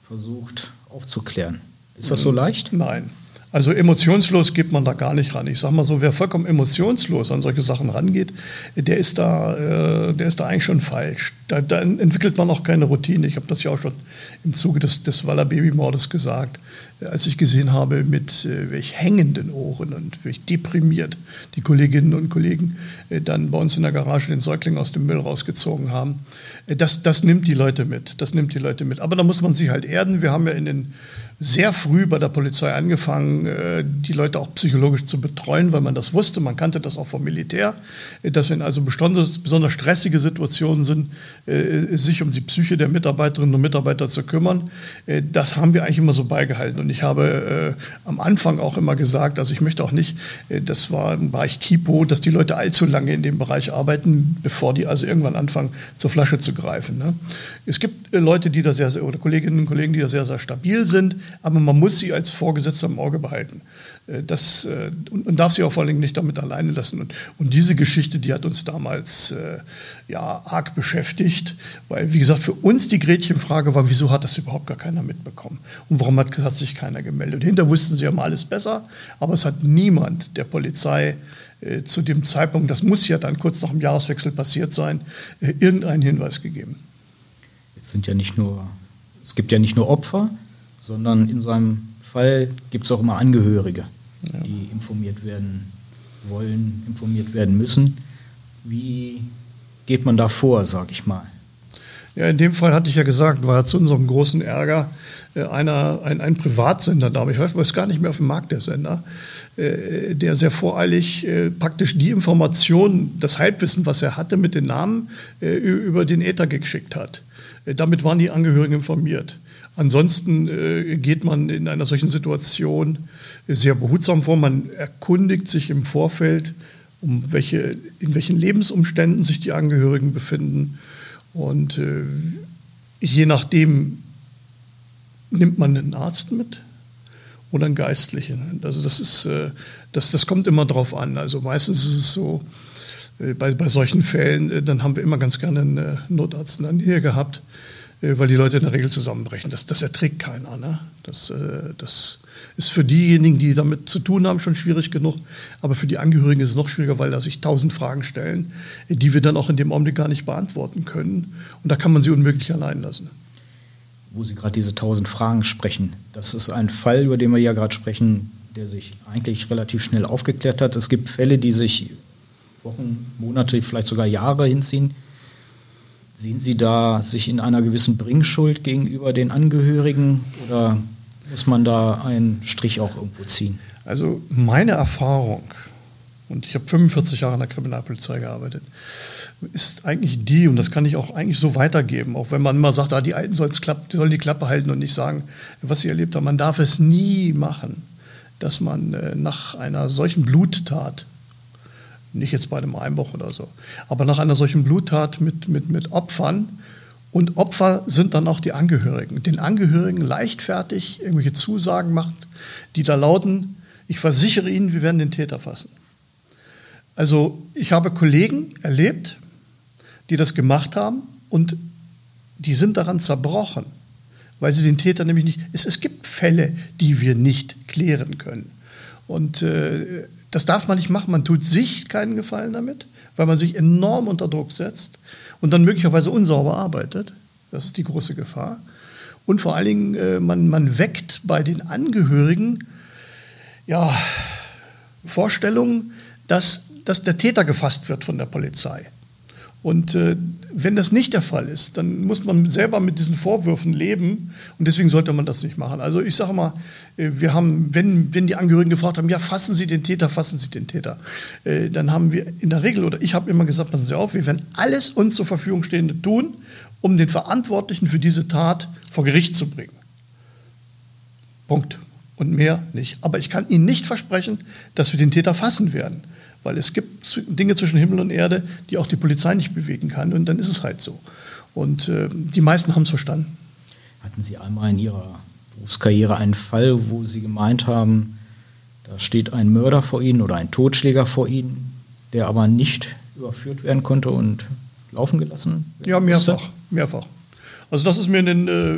versucht aufzuklären. Ist das so leicht? Nein. Also emotionslos geht man da gar nicht ran. Ich sage mal so, wer vollkommen emotionslos an solche Sachen rangeht, der ist da, äh, der ist da eigentlich schon falsch. Da, da entwickelt man auch keine Routine. Ich habe das ja auch schon im Zuge des, des Waller Babymordes gesagt, als ich gesehen habe, mit äh, welch hängenden Ohren und welch deprimiert die Kolleginnen und Kollegen äh, dann bei uns in der Garage den Säugling aus dem Müll rausgezogen haben. Äh, das, das nimmt die Leute mit. Das nimmt die Leute mit. Aber da muss man sich halt erden. Wir haben ja in den sehr früh bei der Polizei angefangen, äh, die Leute auch psychologisch zu betreuen, weil man das wusste. Man kannte das auch vom Militär, äh, dass wenn also besonders, stressige Situationen sind, äh, sich um die Psyche der Mitarbeiterinnen und Mitarbeiter zu kümmern. Das haben wir eigentlich immer so beigehalten. Und ich habe am Anfang auch immer gesagt, also ich möchte auch nicht, das war im Bereich Kipo, dass die Leute allzu lange in dem Bereich arbeiten, bevor die also irgendwann anfangen, zur Flasche zu greifen. Ne? Es gibt Leute, die da sehr, sehr, oder Kolleginnen und Kollegen, die da sehr, sehr stabil sind aber man muss sie als Vorgesetzter im Auge behalten. Äh, das, äh, und, und darf sie auch vor allen Dingen nicht damit alleine lassen. Und, und diese Geschichte, die hat uns damals äh, ja, arg beschäftigt, weil, wie gesagt, für uns die Gretchenfrage war, wieso hat das überhaupt gar keiner mitbekommen? Und warum hat, hat sich keiner gemeldet? Und hinter wussten sie ja mal alles besser, aber es hat niemand der Polizei äh, zu dem Zeitpunkt, das muss ja dann kurz nach dem Jahreswechsel passiert sein, äh, irgendeinen Hinweis gegeben. Jetzt sind ja nicht nur, es gibt ja nicht nur Opfer, sondern in so einem Fall gibt es auch immer Angehörige, ja. die informiert werden wollen, informiert werden müssen. Wie geht man da vor, sag ich mal? Ja, in dem Fall hatte ich ja gesagt, war zu unserem großen Ärger äh, einer, ein, ein Privatsender da, ich weiß gar nicht mehr auf dem Markt der Sender, äh, der sehr voreilig äh, praktisch die Information, das Halbwissen, was er hatte mit den Namen, über den Äther geschickt hat. Damit waren die Angehörigen informiert. Ansonsten äh, geht man in einer solchen Situation sehr behutsam vor. Man erkundigt sich im Vorfeld, um welche, in welchen Lebensumständen sich die Angehörigen befinden. Und äh, je nachdem nimmt man einen Arzt mit oder einen Geistlichen. Also das, ist, äh, das, das kommt immer drauf an. Also meistens ist es so, äh, bei, bei solchen Fällen, äh, dann haben wir immer ganz gerne einen äh, Notarzt in der Nähe gehabt äh, weil die Leute in der Regel zusammenbrechen. Das, das erträgt keiner. Ne? Das, äh, das ist für diejenigen, die damit zu tun haben, schon schwierig genug. Aber für die Angehörigen ist es noch schwieriger, weil da sich tausend Fragen stellen, die wir dann auch in dem Augenblick gar nicht beantworten können. Und da kann man sie unmöglich allein lassen. Wo Sie gerade diese tausend Fragen sprechen, das ist ein Fall, über den wir ja gerade sprechen, der sich eigentlich relativ schnell aufgeklärt hat. Es gibt Fälle, die sich Wochen, Monate, vielleicht sogar Jahre hinziehen Sehen Sie da sich in einer gewissen Bringschuld gegenüber den Angehörigen oder muss man da einen Strich auch irgendwo ziehen? Also meine Erfahrung, und ich habe 45 Jahre in der Kriminalpolizei gearbeitet, ist eigentlich die, und das kann ich auch eigentlich so weitergeben, auch wenn man immer sagt, ah, die Alten sollen die Klappe halten und nicht sagen, was sie erlebt haben. Man darf es nie machen, dass man äh, nach einer solchen Bluttat nicht jetzt bei einem Einbruch oder so. Aber nach einer solchen Bluttat mit, mit, mit Opfern, und Opfer sind dann auch die Angehörigen, den Angehörigen leichtfertig irgendwelche Zusagen macht, die da lauten, ich versichere Ihnen, wir werden den Täter fassen. Also ich habe Kollegen erlebt, die das gemacht haben und die sind daran zerbrochen, weil sie den Täter nämlich nicht. Es, es gibt Fälle, die wir nicht klären können. Und äh, das darf man nicht machen. Man tut sich keinen Gefallen damit, weil man sich enorm unter Druck setzt und dann möglicherweise unsauber arbeitet. Das ist die große Gefahr. Und vor allen Dingen, äh, man, man weckt bei den Angehörigen ja, Vorstellungen, dass, dass der Täter gefasst wird von der Polizei. Und äh, wenn das nicht der Fall ist, dann muss man selber mit diesen Vorwürfen leben und deswegen sollte man das nicht machen. Also ich sage mal, äh, wir haben, wenn, wenn die Angehörigen gefragt haben, ja, fassen Sie den Täter, fassen Sie den Täter, äh, dann haben wir in der Regel, oder ich habe immer gesagt, passen Sie auf, wir werden alles uns zur Verfügung Stehende tun, um den Verantwortlichen für diese Tat vor Gericht zu bringen. Punkt. Und mehr nicht. Aber ich kann Ihnen nicht versprechen, dass wir den Täter fassen werden. Weil es gibt Dinge zwischen Himmel und Erde, die auch die Polizei nicht bewegen kann. Und dann ist es halt so. Und äh, die meisten haben es verstanden. Hatten Sie einmal in Ihrer Berufskarriere einen Fall, wo Sie gemeint haben, da steht ein Mörder vor Ihnen oder ein Totschläger vor Ihnen, der aber nicht überführt werden konnte und laufen gelassen? Ja, mehrfach, mehrfach. Also das ist mir in den, äh,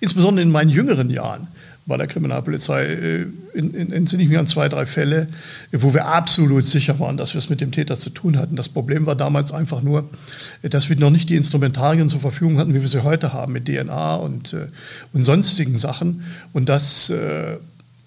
insbesondere in meinen jüngeren Jahren, bei der Kriminalpolizei äh, entsinne ich mich an zwei, drei Fälle, wo wir absolut sicher waren, dass wir es mit dem Täter zu tun hatten. Das Problem war damals einfach nur, dass wir noch nicht die Instrumentarien zur Verfügung hatten, wie wir sie heute haben, mit DNA und, äh, und sonstigen Sachen. Und dass äh,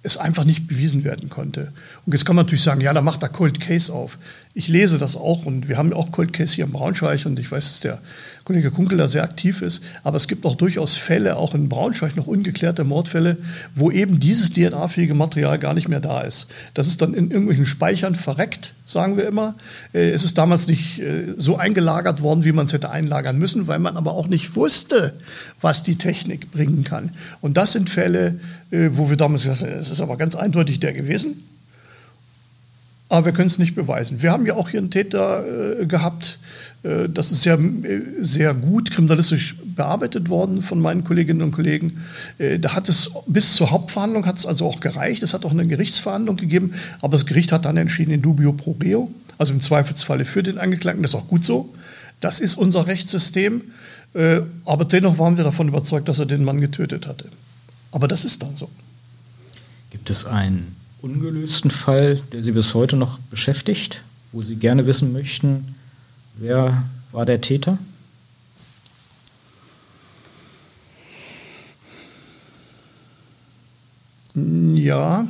es einfach nicht bewiesen werden konnte. Und jetzt kann man natürlich sagen, ja, da macht er Cold Case auf. Ich lese das auch und wir haben auch Cold Case hier in Braunschweig und ich weiß, dass der Kollege Kunkel da sehr aktiv ist. Aber es gibt auch durchaus Fälle, auch in Braunschweig noch ungeklärte Mordfälle, wo eben dieses DNA-fähige Material gar nicht mehr da ist. Das ist dann in irgendwelchen Speichern verreckt, sagen wir immer. Äh, es ist damals nicht äh, so eingelagert worden, wie man es hätte einlagern müssen, weil man aber auch nicht wusste, was die Technik bringen kann. Und das sind Fälle, äh, wo wir damals gesagt haben, es ist aber ganz eindeutig der gewesen. Aber wir können es nicht beweisen. Wir haben ja auch hier einen Täter gehabt, äh, das ist sehr, sehr gut kriminalistisch bearbeitet worden von meinen Kolleginnen und Kollegen. Äh, da hat es bis zur Hauptverhandlung hat es also auch gereicht. Es hat auch eine Gerichtsverhandlung gegeben, aber das Gericht hat dann entschieden in dubio pro reo, also im Zweifelsfalle für den Angeklagten. Das ist auch gut so. Das ist unser Rechtssystem. Äh, aber dennoch waren wir davon überzeugt, dass er den Mann getötet hatte. Aber das ist dann so. Gibt es einen ungelösten Fall, der Sie bis heute noch beschäftigt, wo Sie gerne wissen möchten, Wer war der Täter? Ja,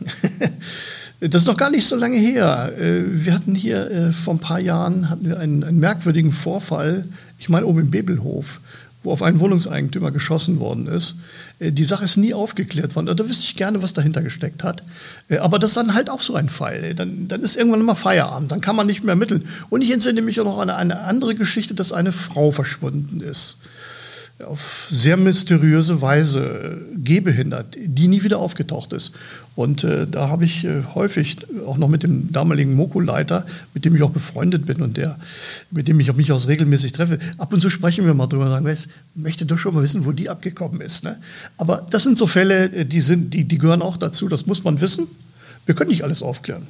(laughs) das ist noch gar nicht so lange her. Äh, wir hatten hier äh, vor ein paar Jahren hatten wir einen, einen merkwürdigen Vorfall, ich meine oben im Bebelhof, wo auf einen Wohnungseigentümer geschossen worden ist. Äh, die Sache ist nie aufgeklärt worden. Da wüsste ich gerne, was dahinter gesteckt hat. Äh, aber das ist dann halt auch so ein Fall. Dann, dann ist irgendwann immer Feierabend, dann kann man nicht mehr ermitteln. Und ich entsinne mich auch noch an eine andere Geschichte, dass eine Frau verschwunden ist auf sehr mysteriöse Weise gehbehindert, die nie wieder aufgetaucht ist. Und äh, da habe ich äh, häufig auch noch mit dem damaligen Moko-Leiter, mit dem ich auch befreundet bin und der, mit dem ich mich auch regelmäßig treffe, ab und zu sprechen wir mal drüber und sagen, ich möchte doch schon mal wissen, wo die abgekommen ist. Ne? Aber das sind so Fälle, äh, die, sind, die, die gehören auch dazu, das muss man wissen. Wir können nicht alles aufklären.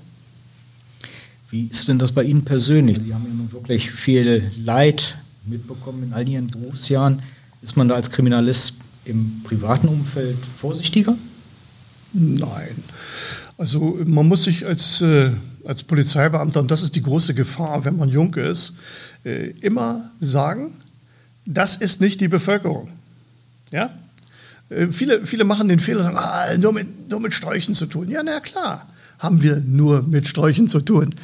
Wie ist denn das bei Ihnen persönlich? Sie haben ja nun wirklich viel Leid mitbekommen in all Ihren Berufsjahren. Ist man da als Kriminalist im privaten Umfeld vorsichtiger? Nein. Also man muss sich als, äh, als Polizeibeamter, und das ist die große Gefahr, wenn man jung ist, äh, immer sagen, das ist nicht die Bevölkerung. Ja? Äh, viele, viele machen den Fehler, sagen, ah, nur, mit, nur mit Sträuchen zu tun. Ja, na klar, haben wir nur mit Sträuchen zu tun.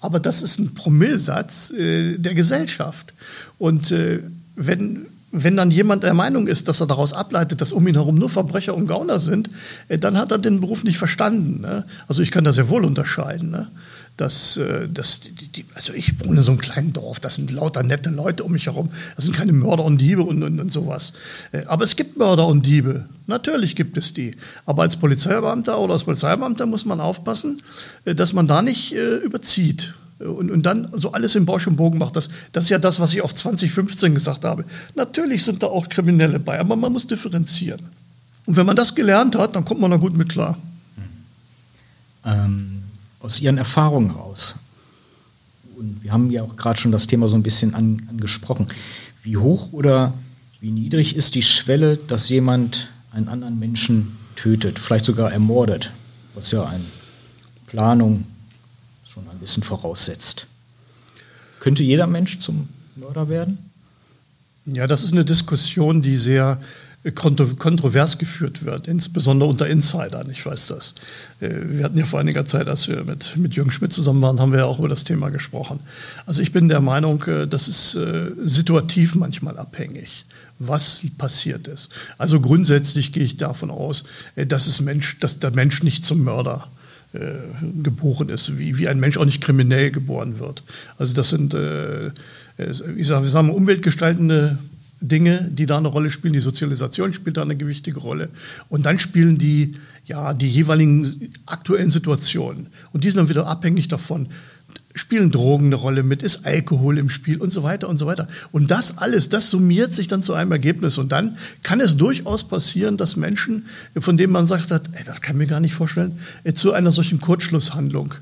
Aber das ist ein Promillsatz äh, der Gesellschaft. Und äh, wenn, wenn dann jemand der Meinung ist, dass er daraus ableitet, dass um ihn herum nur Verbrecher und Gauner sind, äh, dann hat er den Beruf nicht verstanden. Ne? Also ich kann das sehr wohl unterscheiden. Ne? Dass, äh, dass die, die, also ich wohne in so einem kleinen Dorf, das sind lauter nette Leute um mich herum, das sind keine Mörder und Diebe und, und, und sowas. Äh, aber es gibt Mörder und Diebe, natürlich gibt es die. Aber als Polizeibeamter oder als Polizeibeamter muss man aufpassen, dass man da nicht überzieht und, und dann so alles im Bausch und Bogen macht. Das, das ist ja das, was ich auf 2015 gesagt habe. Natürlich sind da auch Kriminelle bei, aber man muss differenzieren. Und wenn man das gelernt hat, dann kommt man da gut mit klar. Ähm, aus Ihren Erfahrungen raus, und wir haben ja auch gerade schon das Thema so ein bisschen an, angesprochen, wie hoch oder wie niedrig ist die Schwelle, dass jemand einen anderen Menschen tötet, vielleicht sogar ermordet, was ja eine Planung, bisschen voraussetzt. Könnte jeder Mensch zum Mörder werden? Ja, das ist eine Diskussion, die sehr kontrovers geführt wird, insbesondere unter Insidern, ich weiß das. Äh, wir hatten ja vor einiger Zeit, als wir mit, mit Jürgen Schmidt zusammen waren, haben wir ja auch über das Thema gesprochen. Also ich bin der Meinung, äh, das ist äh, situativ manchmal abhängig was passiert ist. Also grundsätzlich gehe ich davon aus, dass, es Mensch, dass der Mensch nicht zum Mörder äh, geboren ist, wie, wie ein Mensch auch nicht kriminell geboren wird. Also das sind, äh, ich sage, wir sagen umweltgestaltende Dinge, die da eine Rolle spielen. Die Sozialisation spielt da eine gewichtige Rolle. Und dann spielen die, ja, die jeweiligen aktuellen Situationen. Und die sind dann wieder abhängig davon, spielen Drogen eine Rolle mit, ist Alkohol im Spiel und so weiter und so weiter. Und das alles, das summiert sich dann zu einem Ergebnis. Und dann kann es durchaus passieren, dass Menschen, von denen man sagt hat, ey, das kann ich mir gar nicht vorstellen, äh, zu einer solchen Kurzschlusshandlung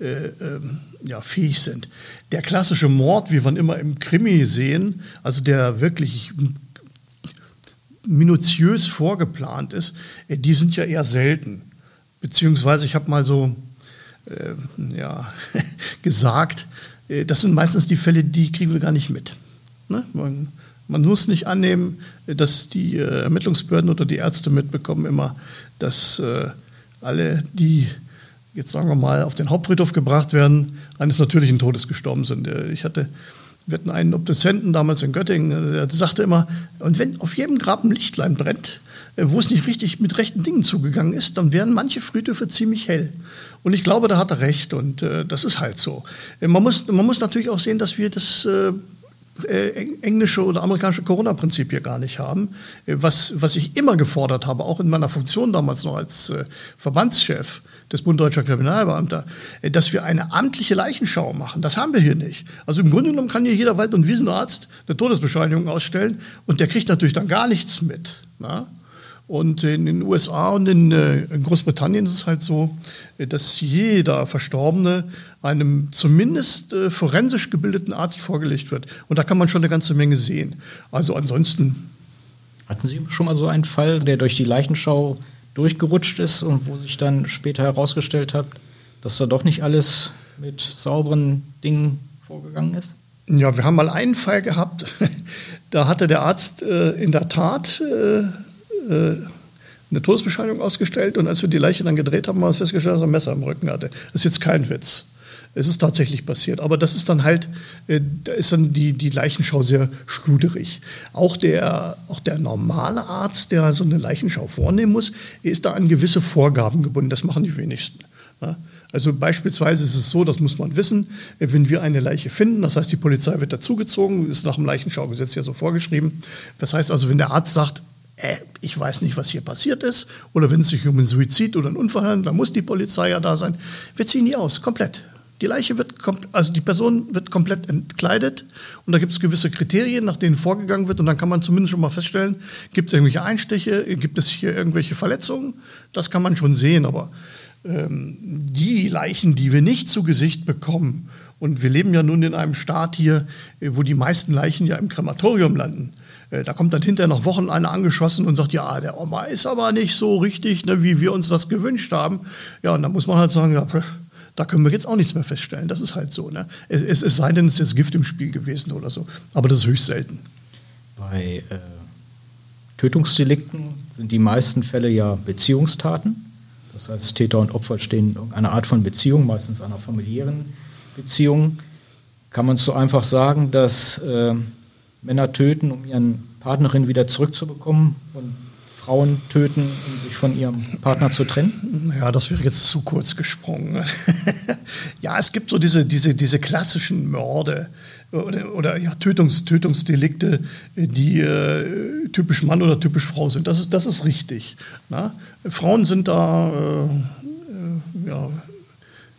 äh, äh, ja, fähig sind. Der klassische Mord, wie wir immer im Krimi sehen, also der wirklich minutiös vorgeplant ist, äh, die sind ja eher selten. Beziehungsweise ich habe mal so äh, ja, (laughs) gesagt, äh, das sind meistens die Fälle, die kriegen wir gar nicht mit. Ne? Man, man, muss nicht annehmen, dass die äh, Ermittlungsbehörden oder die Ärzte mitbekommen immer, dass äh, alle, die jetzt sagen wir mal auf den Hauptfriedhof gebracht werden, eines natürlichen Todes gestorben sind. Äh, ich hatte wir hatten einen Obduzenten damals in Göttingen, der sagte immer, und wenn auf jedem Grab ein Lichtlein brennt, wo es nicht richtig mit rechten Dingen zugegangen ist, dann werden manche Friedhöfe ziemlich hell. Und ich glaube, da hat er recht und äh, das ist halt so. Äh, man muss, man muss natürlich auch sehen, dass wir das äh, äh englische oder amerikanische Corona-Prinzip hier gar nicht haben. Äh, was, was ich immer gefordert habe, auch in meiner Funktion damals noch als äh, Verbandschef des Bund Deutscher Kriminalbeamter, dass wir eine amtliche Leichenschau machen. Das haben wir hier nicht. Also im Grunde genommen kann hier jeder Wald- und Wiesenarzt eine Todesbescheinigung ausstellen und der kriegt natürlich dann gar nichts mit. Na? Und in den USA und in, äh, in, Großbritannien ist es halt so, äh, dass jeder Verstorbene einem zumindest äh, forensisch gebildeten Arzt vorgelegt wird. Und da kann man schon eine ganze Menge sehen. Also ansonsten. Hatten Sie schon mal so einen Fall, der durch die Leichenschau durchgerutscht ist und wo sich dann später herausgestellt hat, dass da doch nicht alles mit sauberen Dingen vorgegangen ist? Ja, wir haben mal einen Fall gehabt, (laughs) da hatte der Arzt äh, in der Tat äh, äh, eine Todesbescheinigung ausgestellt und als wir die Leiche dann gedreht haben, haben wir festgestellt, dass er ein Messer im Rücken hatte. Das ist jetzt kein Witz. Es ist tatsächlich passiert. Aber das ist dann halt, äh, da ist dann die, die Leichenschau sehr schluderig. Auch der, auch der normale Arzt, der so eine Leichenschau vornehmen muss, ist da an gewisse Vorgaben gebunden. Das machen die wenigsten. Ja? Also beispielsweise ist es so, das muss man wissen, wenn wir eine Leiche finden, das heißt, die Polizei wird dazugezogen, ist nach dem Leichenschaugesetz ja so vorgeschrieben. Das heißt also, wenn der Arzt sagt, äh, ich weiß nicht, was hier passiert ist, oder wenn es sich um einen Suizid oder einen Unfall handelt, dann muss die Polizei ja da sein. Wir ziehen die aus, komplett. Die Leiche wird, also die Person wird komplett entkleidet. Und da gibt es gewisse Kriterien, nach denen vorgegangen wird. Und dann kann man zumindest schon mal feststellen, gibt es irgendwelche Einstiche, gibt es hier irgendwelche Verletzungen, das kann man schon sehen, aber ähm, die Leichen, die wir nicht zu Gesicht bekommen, und wir leben ja nun in einem Staat hier, äh, wo die meisten Leichen ja im Krematorium landen, da kommt dann hinterher noch Wochen einer angeschossen und sagt, ja, der Oma ist aber nicht so richtig, ne, wie wir uns das gewünscht haben. Ja, und dann muss man halt sagen, ja, da können wir jetzt auch nichts mehr feststellen. Das ist halt so. Ne? Es, es, es sei denn, es ist Gift im Spiel gewesen oder so. Aber das ist höchst selten. Bei äh, Tötungsdelikten sind die meisten Fälle ja Beziehungstaten. Das heißt, Täter und Opfer stehen in einer Art von Beziehung, meistens einer familiären Beziehung. Kann man so einfach sagen, dass äh, Männer töten, um ihren Partnerin wieder zurückzubekommen und Frauen töten, um sich von ihrem Partner zu trennen? Ja, das wäre jetzt zu kurz gesprungen. (laughs) ja, es gibt so diese, diese, diese klassischen Morde oder, oder ja, Tötungs, Tötungsdelikte, die äh, typisch Mann oder typisch Frau sind. Das ist, das ist richtig. Na? Frauen sind da äh, äh ja,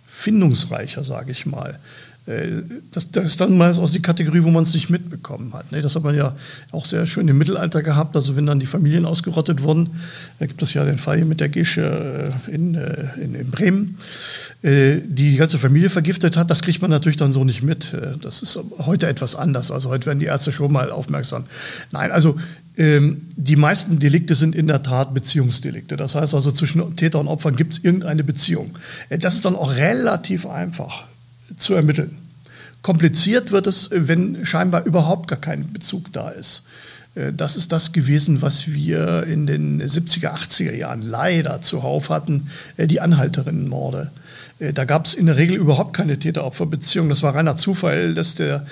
findungsreicher, sage ich mal. Äh, das, das, ist dann meist aus die Kategorie, wo man es nicht mitbekommen hat. Ne? Das hat man ja auch sehr schön im Mittelalter gehabt. Also wenn dann die Familien ausgerottet wurden, da gibt es ja den Fall mit der Gesche äh, in, äh, in, in Bremen, die die ganze Familie vergiftet hat. Das kriegt man natürlich dann so nicht mit. Das ist heute etwas anders. Also heute werden die Ärzte schon mal aufmerksam. Nein, also ähm, die meisten Delikte sind in der Tat Beziehungsdelikte. Das heißt also, zwischen Täter und Opfern gibt es irgendeine Beziehung. Das ist dann auch relativ einfach zu ermitteln. Kompliziert wird es, wenn scheinbar überhaupt gar kein Bezug da ist. Äh, das ist das gewesen, was wir in den 70er, 80er Jahren leider zuhauf hatten, äh, die Anhalterinnenmorde. Äh, da gab es in der Regel überhaupt keine Täter-Opfer-Beziehung. Das war reiner Zufall, dass der,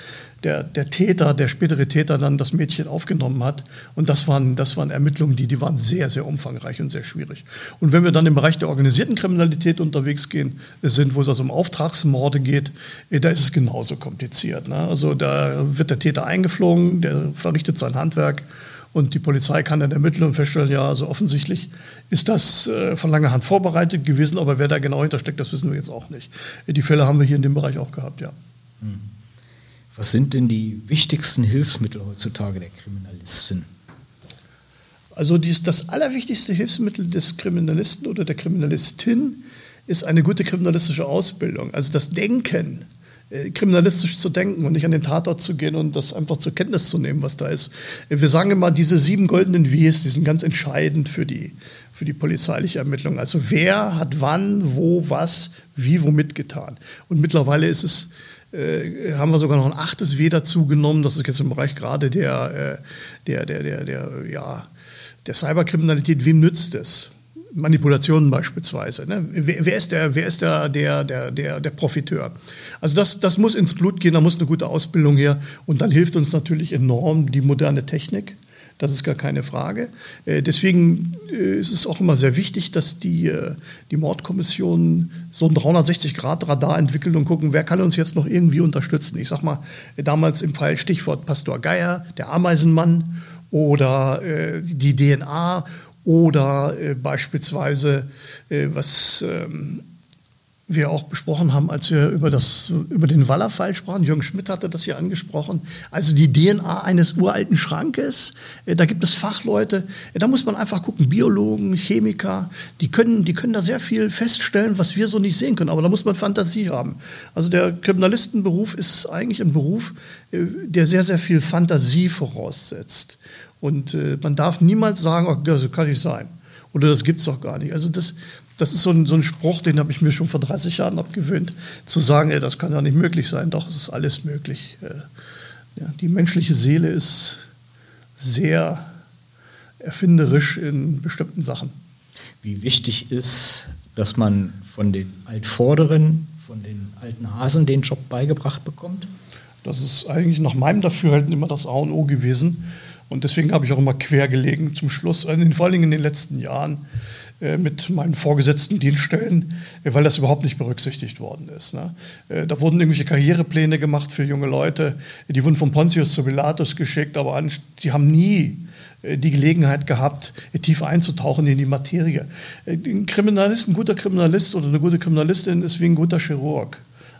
der, der Täter, der spätere Täter dann das Mädchen aufgenommen hat. Und das waren, das waren Ermittlungen, die, die waren sehr, sehr umfangreich und sehr schwierig. Und wenn wir dann im Bereich der organisierten Kriminalität unterwegs gehen, sind, wo es also um Auftragsmorde geht, äh, da ist es genauso kompliziert. Ne? Also da wird der Täter eingeflogen, der verrichtet sein Handwerk und die Polizei kann dann ermitteln und feststellen, ja, also offensichtlich ist das äh, von langer Hand vorbereitet gewesen, aber wer da genau hintersteckt, das wissen wir jetzt auch nicht. Die Fälle haben wir hier in dem Bereich auch gehabt, ja. Hm. Was sind denn die wichtigsten Hilfsmittel heutzutage der Kriminalisten? Also dies, das allerwichtigste Hilfsmittel des Kriminalisten oder der Kriminalistin ist eine gute kriminalistische Ausbildung. Also das Denken, äh, kriminalistisch zu denken und nicht an den Tatort zu gehen und das einfach zur Kenntnis zu nehmen, was da ist. Wir sagen immer, diese sieben goldenen Ws, die sind ganz entscheidend für die, für die polizeiliche Ermittlung. Also wer hat wann, wo, was, wie, womit getan. Und mittlerweile ist es, äh, haben wir sogar noch ein achtes W dazu genommen. Das ist jetzt im Bereich gerade der, äh, der, der, der, der, ja, der Cyberkriminalität. Wem nützt es? Manipulationen beispielsweise. Ne? Wer, wer, ist, der, wer ist der, der, der, der, der Profiteur? Also das, das muss ins Blut gehen, da muss eine gute Ausbildung her. Und dann hilft uns natürlich enorm die moderne Technik. Das ist gar keine Frage. Äh, deswegen äh, ist es auch immer sehr wichtig, dass die, äh, die Mordkommissionen so ein 360-Grad-Radar entwickeln und gucken, wer kann uns jetzt noch irgendwie unterstützen. Ich sag mal, damals im Fall Stichwort Pastor Geier, der Ameisenmann oder die DNA oder beispielsweise, was ähm, wir auch besprochen haben, als wir über, das, über den Wallerfall sprachen. Jürgen Schmidt hatte das hier angesprochen. Also die DNA eines uralten Schrankes. Äh, da gibt es Fachleute. Äh, da muss man einfach gucken. Biologen, Chemiker, die können, die können da sehr viel feststellen, was wir so nicht sehen können. Aber da muss man Fantasie haben. Also der Kriminalistenberuf ist eigentlich ein Beruf, äh, der sehr, sehr viel Fantasie voraussetzt. Und man darf niemals sagen, oh, das kann nicht sein. Oder das gibt es doch gar nicht. Also das, das ist so ein, so ein Spruch, den habe ich mir schon vor 30 Jahren abgewöhnt, zu sagen, ey, das kann ja nicht möglich sein. Doch, es ist alles möglich. Äh, ja, die menschliche Seele ist sehr erfinderisch in bestimmten Sachen. Wie wichtig ist, dass man von den Altvorderen, von den alten Hasen den Job beigebracht bekommt? Das ist eigentlich nach meinem Dafürhalten immer das A und O gewesen. Und deswegen habe ich auch immer quer gelegen zum Schluss, vor allen Dingen in den letzten Jahren. Äh, mit meinen vorgesetzten Dienststellen, äh, weil das überhaupt nicht berücksichtigt worden ist. Ne? Äh, da wurden irgendwelche Karrierepläne gemacht für junge Leute, die wurden von Pontius zu Pilatus geschickt, aber die haben nie die Gelegenheit gehabt, tief einzutauchen in die Materie. Ein Kriminalist, ein guter Kriminalist oder eine gute Kriminalistin ist wie ein guter Chirurg.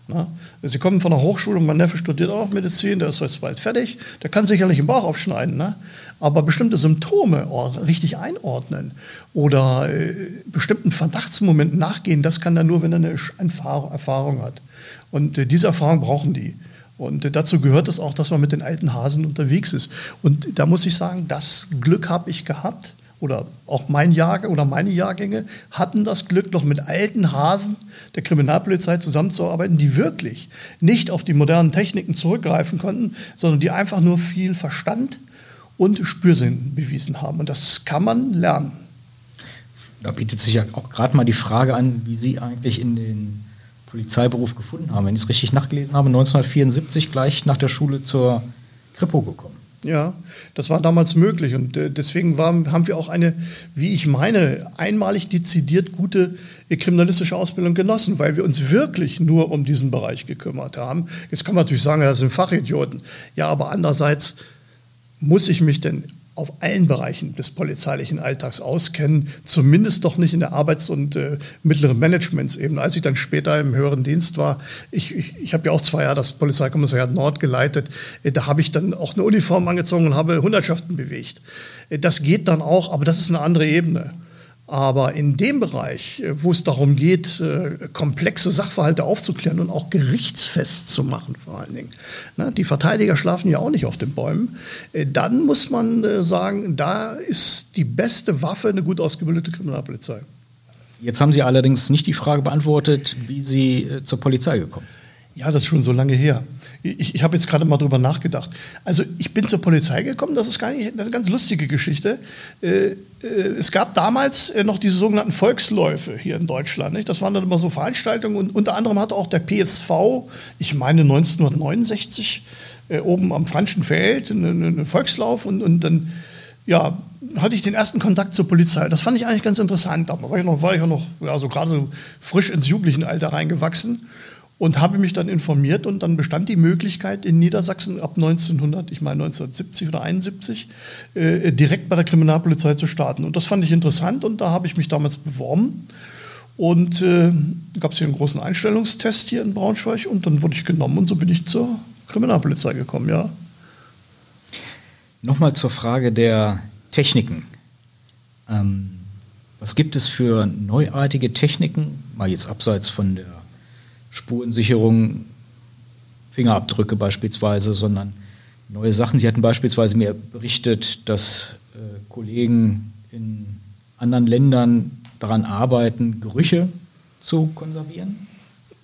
Ne? Sie kommen von der Hochschule, mein Neffe studiert auch Medizin, der ist jetzt bald fertig, der kann sicherlich den Bauch aufschneiden, ne? aber bestimmte Symptome richtig einordnen oder äh, bestimmten Verdachtsmomenten nachgehen, das kann er nur, wenn er eine Erfahrung hat. Und äh, diese Erfahrung brauchen die. Und äh, dazu gehört es auch, dass man mit den alten Hasen unterwegs ist. Und da muss ich sagen, das Glück habe ich gehabt oder auch mein Jahrgang oder meine Jahrgänge hatten das Glück, noch mit alten Hasen der Kriminalpolizei zusammenzuarbeiten, die wirklich nicht auf die modernen Techniken zurückgreifen konnten, sondern die einfach nur viel Verstand und Spürsinn bewiesen haben. Und das kann man lernen. Da bietet sich ja auch gerade mal die Frage an, wie Sie eigentlich in den Polizeiberuf gefunden haben. Wenn ich es richtig nachgelesen habe, 1974 gleich nach der Schule zur Kripo gekommen. Ja, das war damals möglich und äh, deswegen war, haben wir auch eine, wie ich meine, einmalig dezidiert gute äh, kriminalistische Ausbildung genossen, weil wir uns wirklich nur um diesen Bereich gekümmert haben. Jetzt kann man natürlich sagen, das sind Fachidioten. Ja, aber andererseits muss ich mich denn auf allen Bereichen des polizeilichen Alltags auskennen, zumindest doch nicht in der Arbeits- und äh, mittleren Managementsebene. Als ich dann später im höheren Dienst war, ich, ich, ich habe ja auch zwei Jahre das Polizeikommissariat Nord geleitet, äh, da habe ich dann auch eine Uniform angezogen und habe Hundertschaften bewegt. Äh, das geht dann auch, aber das ist eine andere Ebene. Aber in dem Bereich, äh, wo es darum geht, äh, komplexe Sachverhalte aufzuklären und auch gerichtsfest zu machen, vor allen Dingen. Ne, die Verteidiger schlafen ja auch nicht auf den Bäumen. Äh, dann muss man sagen, da ist die beste Waffe eine gut ausgebildete Kriminalpolizei. Jetzt haben Sie allerdings nicht die Frage beantwortet, wie Sie zur Polizei gekommen sind. Ja, das ist schon so lange her. Ich, ich habe jetzt gerade mal drüber nachgedacht. Also ich bin zur Polizei gekommen, das ist gar nicht eine ganz lustige Geschichte. Äh, äh, es gab damals äh, noch diese sogenannten Volksläufe hier in Deutschland. Nicht? Das waren dann immer so Veranstaltungen und unter anderem hatte auch der PSV, ich meine 1969, äh, oben am Franschen Feld einen, einen Volkslauf und, und dann ja, hatte ich den ersten Kontakt zur Polizei. Das fand ich eigentlich ganz interessant. Da war ich noch, war ich noch ja, so gerade so frisch ins jugendlichen Alter reingewachsen und habe mich dann informiert und dann bestand die Möglichkeit in Niedersachsen ab 1900, ich meine 1970 oder 71, äh, direkt bei der Kriminalpolizei zu starten. Und das fand ich interessant und da habe ich mich damals beworben. Und äh, gab es hier einen großen Einstellungstest hier in Braunschweig und dann wurde ich genommen und so bin ich zur Kriminalpolizei gekommen, ja. Nochmal zur Frage der Techniken. Ähm, was gibt es für neuartige Techniken, mal jetzt abseits von der Spurensicherung, Fingerabdrücke beispielsweise, sondern neue Sachen. Sie hatten beispielsweise mir berichtet, dass äh, Kollegen in anderen Ländern daran arbeiten, Gerüche zu konservieren.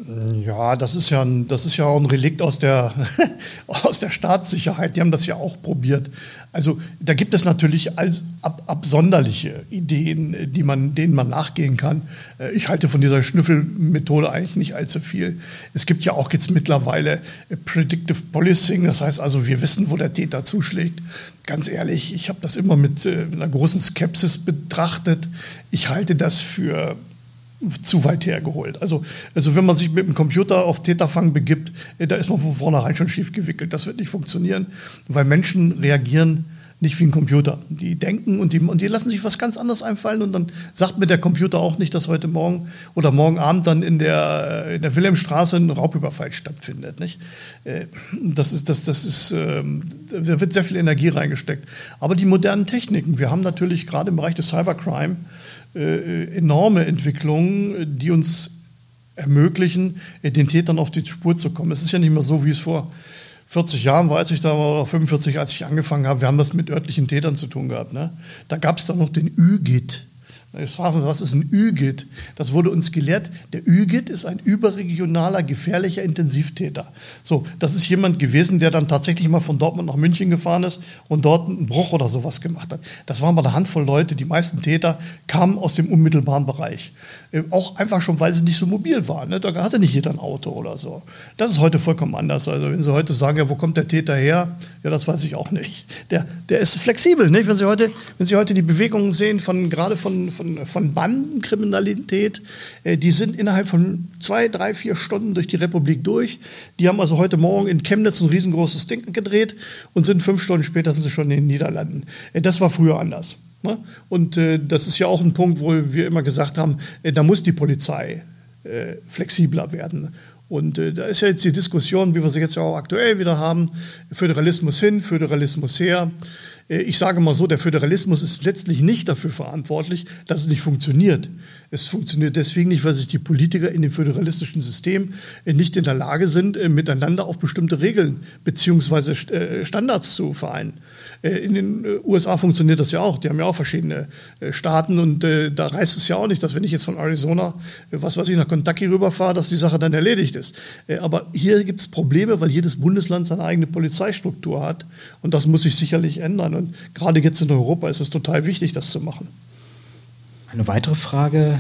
Ja, das ist ja, ein, das ist ja auch ein Relikt aus der, (laughs) aus der Staatssicherheit. Die haben das ja auch probiert. Also da gibt es natürlich als, ab, absonderliche Ideen, die man, denen man nachgehen kann. Äh, ich halte von dieser Schnüffelmethode eigentlich nicht allzu viel. Es gibt ja auch jetzt mittlerweile Predictive Policing, das heißt also, wir wissen, wo der Täter zuschlägt. Ganz ehrlich, ich habe das immer mit äh, einer großen Skepsis betrachtet. Ich halte das für zu weit hergeholt. Also, also wenn man sich mit dem Computer auf Täterfang begibt, äh, da ist man von vornherein schon schief gewickelt. Das wird nicht funktionieren, weil Menschen reagieren nicht wie ein Computer. Die denken und die, und die lassen sich was ganz anderes einfallen und dann sagt mir der Computer auch nicht, dass heute Morgen oder morgen Abend dann in der, äh, in der Wilhelmstraße ein Raubüberfall stattfindet. Nicht? Äh, das ist, das, das ist, ähm, da wird sehr viel Energie reingesteckt. Aber die modernen Techniken, wir haben natürlich gerade im Bereich des Cybercrime enorme Entwicklungen, die uns ermöglichen, äh, den Tätern auf die Spur zu kommen. Es ist ja nicht mehr so, wie es vor 40 Jahren war, als ich da war, oder 45, als ich angefangen habe. Wir haben das mit örtlichen Tätern zu tun gehabt. Ne? Da gab es dann noch den ÜGIT. Jetzt fragen wir, was ist ein ÜGIT? Das wurde uns gelehrt. Der ÜGIT ist ein überregionaler, gefährlicher Intensivtäter. So, das ist jemand gewesen, der dann tatsächlich mal von Dortmund nach München gefahren ist und dort einen Bruch oder sowas gemacht hat. Das waren mal eine Handvoll Leute. Die meisten Täter kamen aus dem unmittelbaren Bereich. Äh, auch einfach schon, weil sie nicht so mobil waren. Ne? Da hatte nicht jeder ein Auto oder so. Das ist heute vollkommen anders. Also wenn Sie heute sagen, ja, wo kommt der Täter her? Ja, das weiß ich auch nicht. Der, der ist flexibel. Nicht? Wenn, Sie heute, wenn Sie heute die Bewegungen sehen, von, gerade von, von, von Bandenkriminalität, äh, die sind innerhalb von zwei, drei, vier Stunden durch die Republik durch. Die haben also heute Morgen in Chemnitz ein riesengroßes Ding gedreht und sind fünf Stunden später sind sie schon in den Niederlanden. Äh, das war früher anders. Ne? Und äh, das ist ja auch ein Punkt, wo wir immer gesagt haben, da muss die Polizei flexibler werden. Und äh, da ist ja jetzt die Diskussion, wie wir sie jetzt ja auch aktuell wieder haben, Föderalismus hin, Föderalismus her. Äh, ich sage mal so, der Föderalismus ist letztlich nicht dafür verantwortlich, dass es nicht funktioniert. Es funktioniert deswegen nicht, weil sich die Politiker in dem föderalistischen System äh, nicht in der Lage sind, miteinander auf bestimmte Regeln bzw. Standards zu vereinen. Äh, in den äh, USA funktioniert das ja auch. Die haben ja auch verschiedene äh, Staaten und da reißt es ja auch nicht, dass wenn ich jetzt von Arizona, was weiß ich, nach Kentucky rüberfahre, dass die Sache dann erledigt ist. Aber hier gibt es Probleme, weil jedes Bundesland seine eigene Polizeistruktur hat und das muss sich sicherlich ändern. Und gerade jetzt in Europa ist es total wichtig, das zu machen. Eine weitere Frage.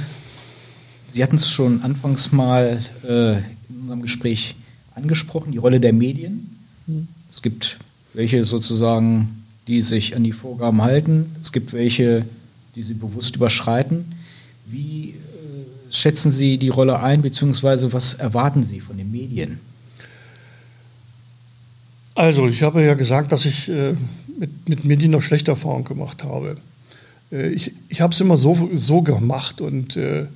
Sie hatten es schon anfangs mal äh, in unserem Gespräch angesprochen, die Rolle der Medien. Hm. Es gibt welche sozusagen die sich an die Vorgaben halten. Es gibt welche, die sie bewusst überschreiten. Wie äh, schätzen Sie die Rolle ein, beziehungsweise was erwarten Sie von den Medien? Also, ich habe ja gesagt, dass ich äh, mit, mit Medien noch schlechte Erfahrungen gemacht habe. Äh, ich ich habe es immer so, so gemacht und äh,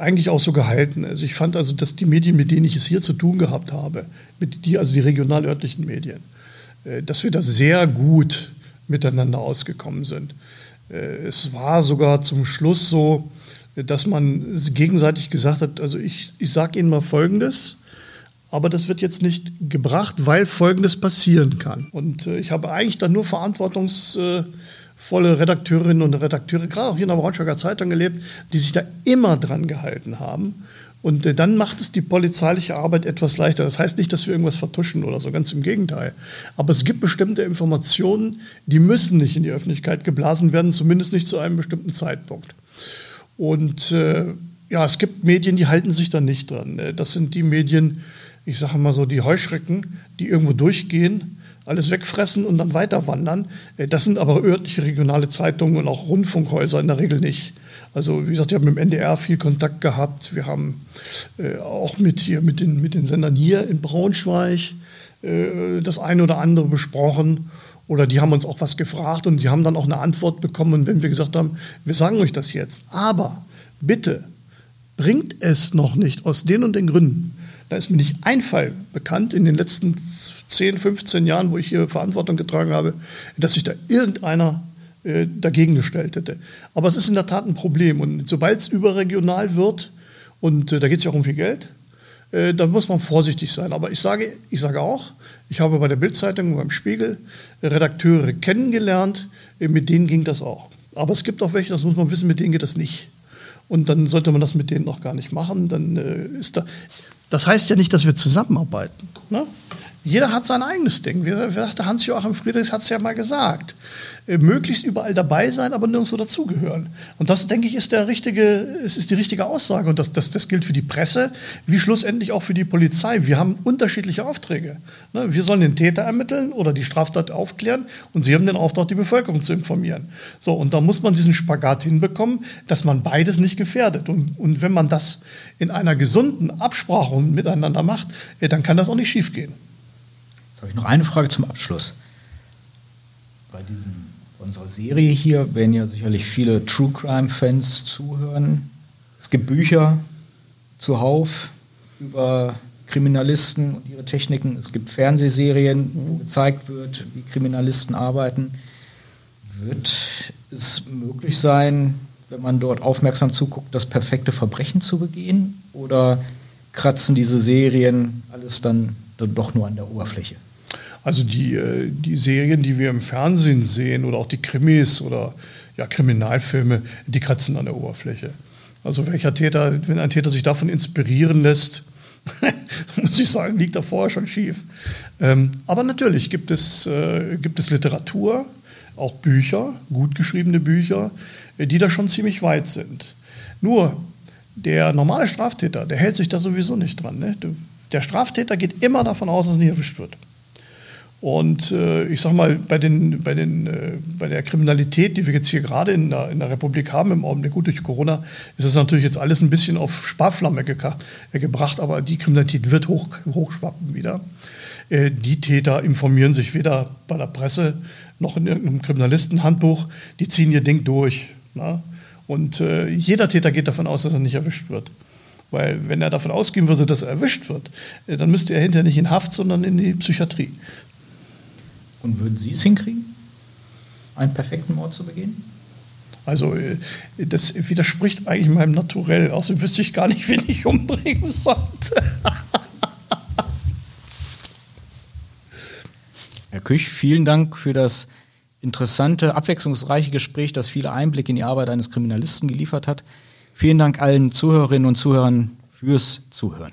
eigentlich auch so gehalten. Also ich fand also, dass die Medien, mit denen ich es hier zu tun gehabt habe, mit die, also die regional-örtlichen Medien, äh, dass wir da sehr gut miteinander ausgekommen sind. Äh, es war sogar zum Schluss so, dass man gegenseitig gesagt hat, also ich, ich sage Ihnen mal Folgendes, aber das wird jetzt nicht gebracht, weil Folgendes passieren kann. Und äh, ich habe eigentlich dann nur verantwortungsvolle Redakteurinnen und Redakteure, gerade auch hier in der Braunschweiger Zeitung gelebt, die sich da immer dran gehalten haben Und äh, dann macht es die polizeiliche Arbeit etwas leichter. Das heißt nicht, dass wir irgendwas vertuschen oder so, ganz im Gegenteil. Aber es gibt bestimmte Informationen, die müssen nicht in die Öffentlichkeit geblasen werden, zumindest nicht zu einem bestimmten Zeitpunkt. Und äh, ja, es gibt Medien, die halten sich da nicht dran. Äh, das sind die Medien, ich sage mal so, die Heuschrecken, die irgendwo durchgehen, alles wegfressen und dann weiter wandern. Äh, das sind aber örtliche regionale Zeitungen und auch Rundfunkhäuser in der Regel nicht. Also wie gesagt, ich habe mit dem NDR viel Kontakt gehabt. Wir haben äh, auch mit hier mit den, mit den Sendern hier in Braunschweig äh, das eine oder andere besprochen. Oder die haben uns auch was gefragt und die haben dann auch eine Antwort bekommen. Und wenn wir gesagt haben, wir sagen euch das jetzt, aber bitte bringt es noch nicht aus den und den Gründen. Da ist mir nicht ein Fall bekannt in den letzten 10, 15 Jahren, wo ich hier Verantwortung getragen habe, dass sich da irgendeiner äh, dagegen gestellt hätte. Aber es ist in der Tat ein Problem. Und sobald es überregional wird, und äh, da geht es ja auch um viel Geld, äh, da muss man vorsichtig sein. Aber ich sage, ich sage auch, ich habe bei der Bildzeitung, beim Spiegel Redakteure kennengelernt, mit denen ging das auch. Aber es gibt auch welche, das muss man wissen, mit denen geht das nicht. Und dann sollte man das mit denen noch gar nicht machen. Dann ist da. Das heißt ja nicht, dass wir zusammenarbeiten. Ne? Jeder hat sein eigenes Ding. Wie sagte Hans-Joachim Friedrichs hat es ja mal gesagt. Äh, möglichst überall dabei sein, aber nirgendwo dazugehören. Und das, denke ich, ist, der richtige, es ist die richtige Aussage. Und das, das, das gilt für die Presse, wie schlussendlich auch für die Polizei. Wir haben unterschiedliche Aufträge. Ne, wir sollen den Täter ermitteln oder die Straftat aufklären und sie haben den Auftrag, die Bevölkerung zu informieren. So, und da muss man diesen Spagat hinbekommen, dass man beides nicht gefährdet. Und, und wenn man das in einer gesunden Absprache miteinander macht, dann kann das auch nicht schiefgehen. Jetzt habe ich noch eine Frage zum Abschluss. Bei diesem, unserer Serie hier werden ja sicherlich viele True Crime-Fans zuhören. Es gibt Bücher zuhauf über Kriminalisten und ihre Techniken. Es gibt Fernsehserien, wo gezeigt wird, wie Kriminalisten arbeiten. Wird es möglich sein, wenn man dort aufmerksam zuguckt, das perfekte Verbrechen zu begehen? Oder kratzen diese Serien alles dann, dann doch nur an der Oberfläche? Also die, äh, die Serien, die wir im Fernsehen sehen oder auch die Krimis oder ja, Kriminalfilme, die kratzen an der Oberfläche. Also welcher Täter, wenn ein Täter sich davon inspirieren lässt, (laughs) muss ich sagen, liegt da vorher schon schief. Ähm, aber natürlich gibt es, äh, gibt es Literatur, auch Bücher, gut geschriebene Bücher, äh, die da schon ziemlich weit sind. Nur der normale Straftäter, der hält sich da sowieso nicht dran. Ne? Der Straftäter geht immer davon aus, dass er nicht erwischt wird. Und äh, ich sage mal, bei, den, bei, den, äh, bei der Kriminalität, die wir jetzt hier gerade in der, in der Republik haben im Augenblick, gut durch Corona, ist es natürlich jetzt alles ein bisschen auf Sparflamme ge äh, gebracht, aber die Kriminalität wird hoch, hochschwappen wieder. Äh, die Täter informieren sich weder bei der Presse noch in irgendeinem Kriminalistenhandbuch, die ziehen ihr Ding durch. Na? Und äh, jeder Täter geht davon aus, dass er nicht erwischt wird. Weil wenn er davon ausgehen würde, dass er erwischt wird, äh, dann müsste er hinterher nicht in Haft, sondern in die Psychiatrie. Und würden Sie es hinkriegen, einen perfekten Mord zu begehen? Also äh, das widerspricht eigentlich meinem Naturell. Außerdem wüsste ich gar nicht, wen ich umbringen sollte. (laughs) Herr Küch, vielen Dank für das interessante, abwechslungsreiche Gespräch, das viele Einblicke in die Arbeit eines Kriminalisten geliefert hat. Vielen Dank allen Zuhörerinnen und Zuhörern fürs Zuhören.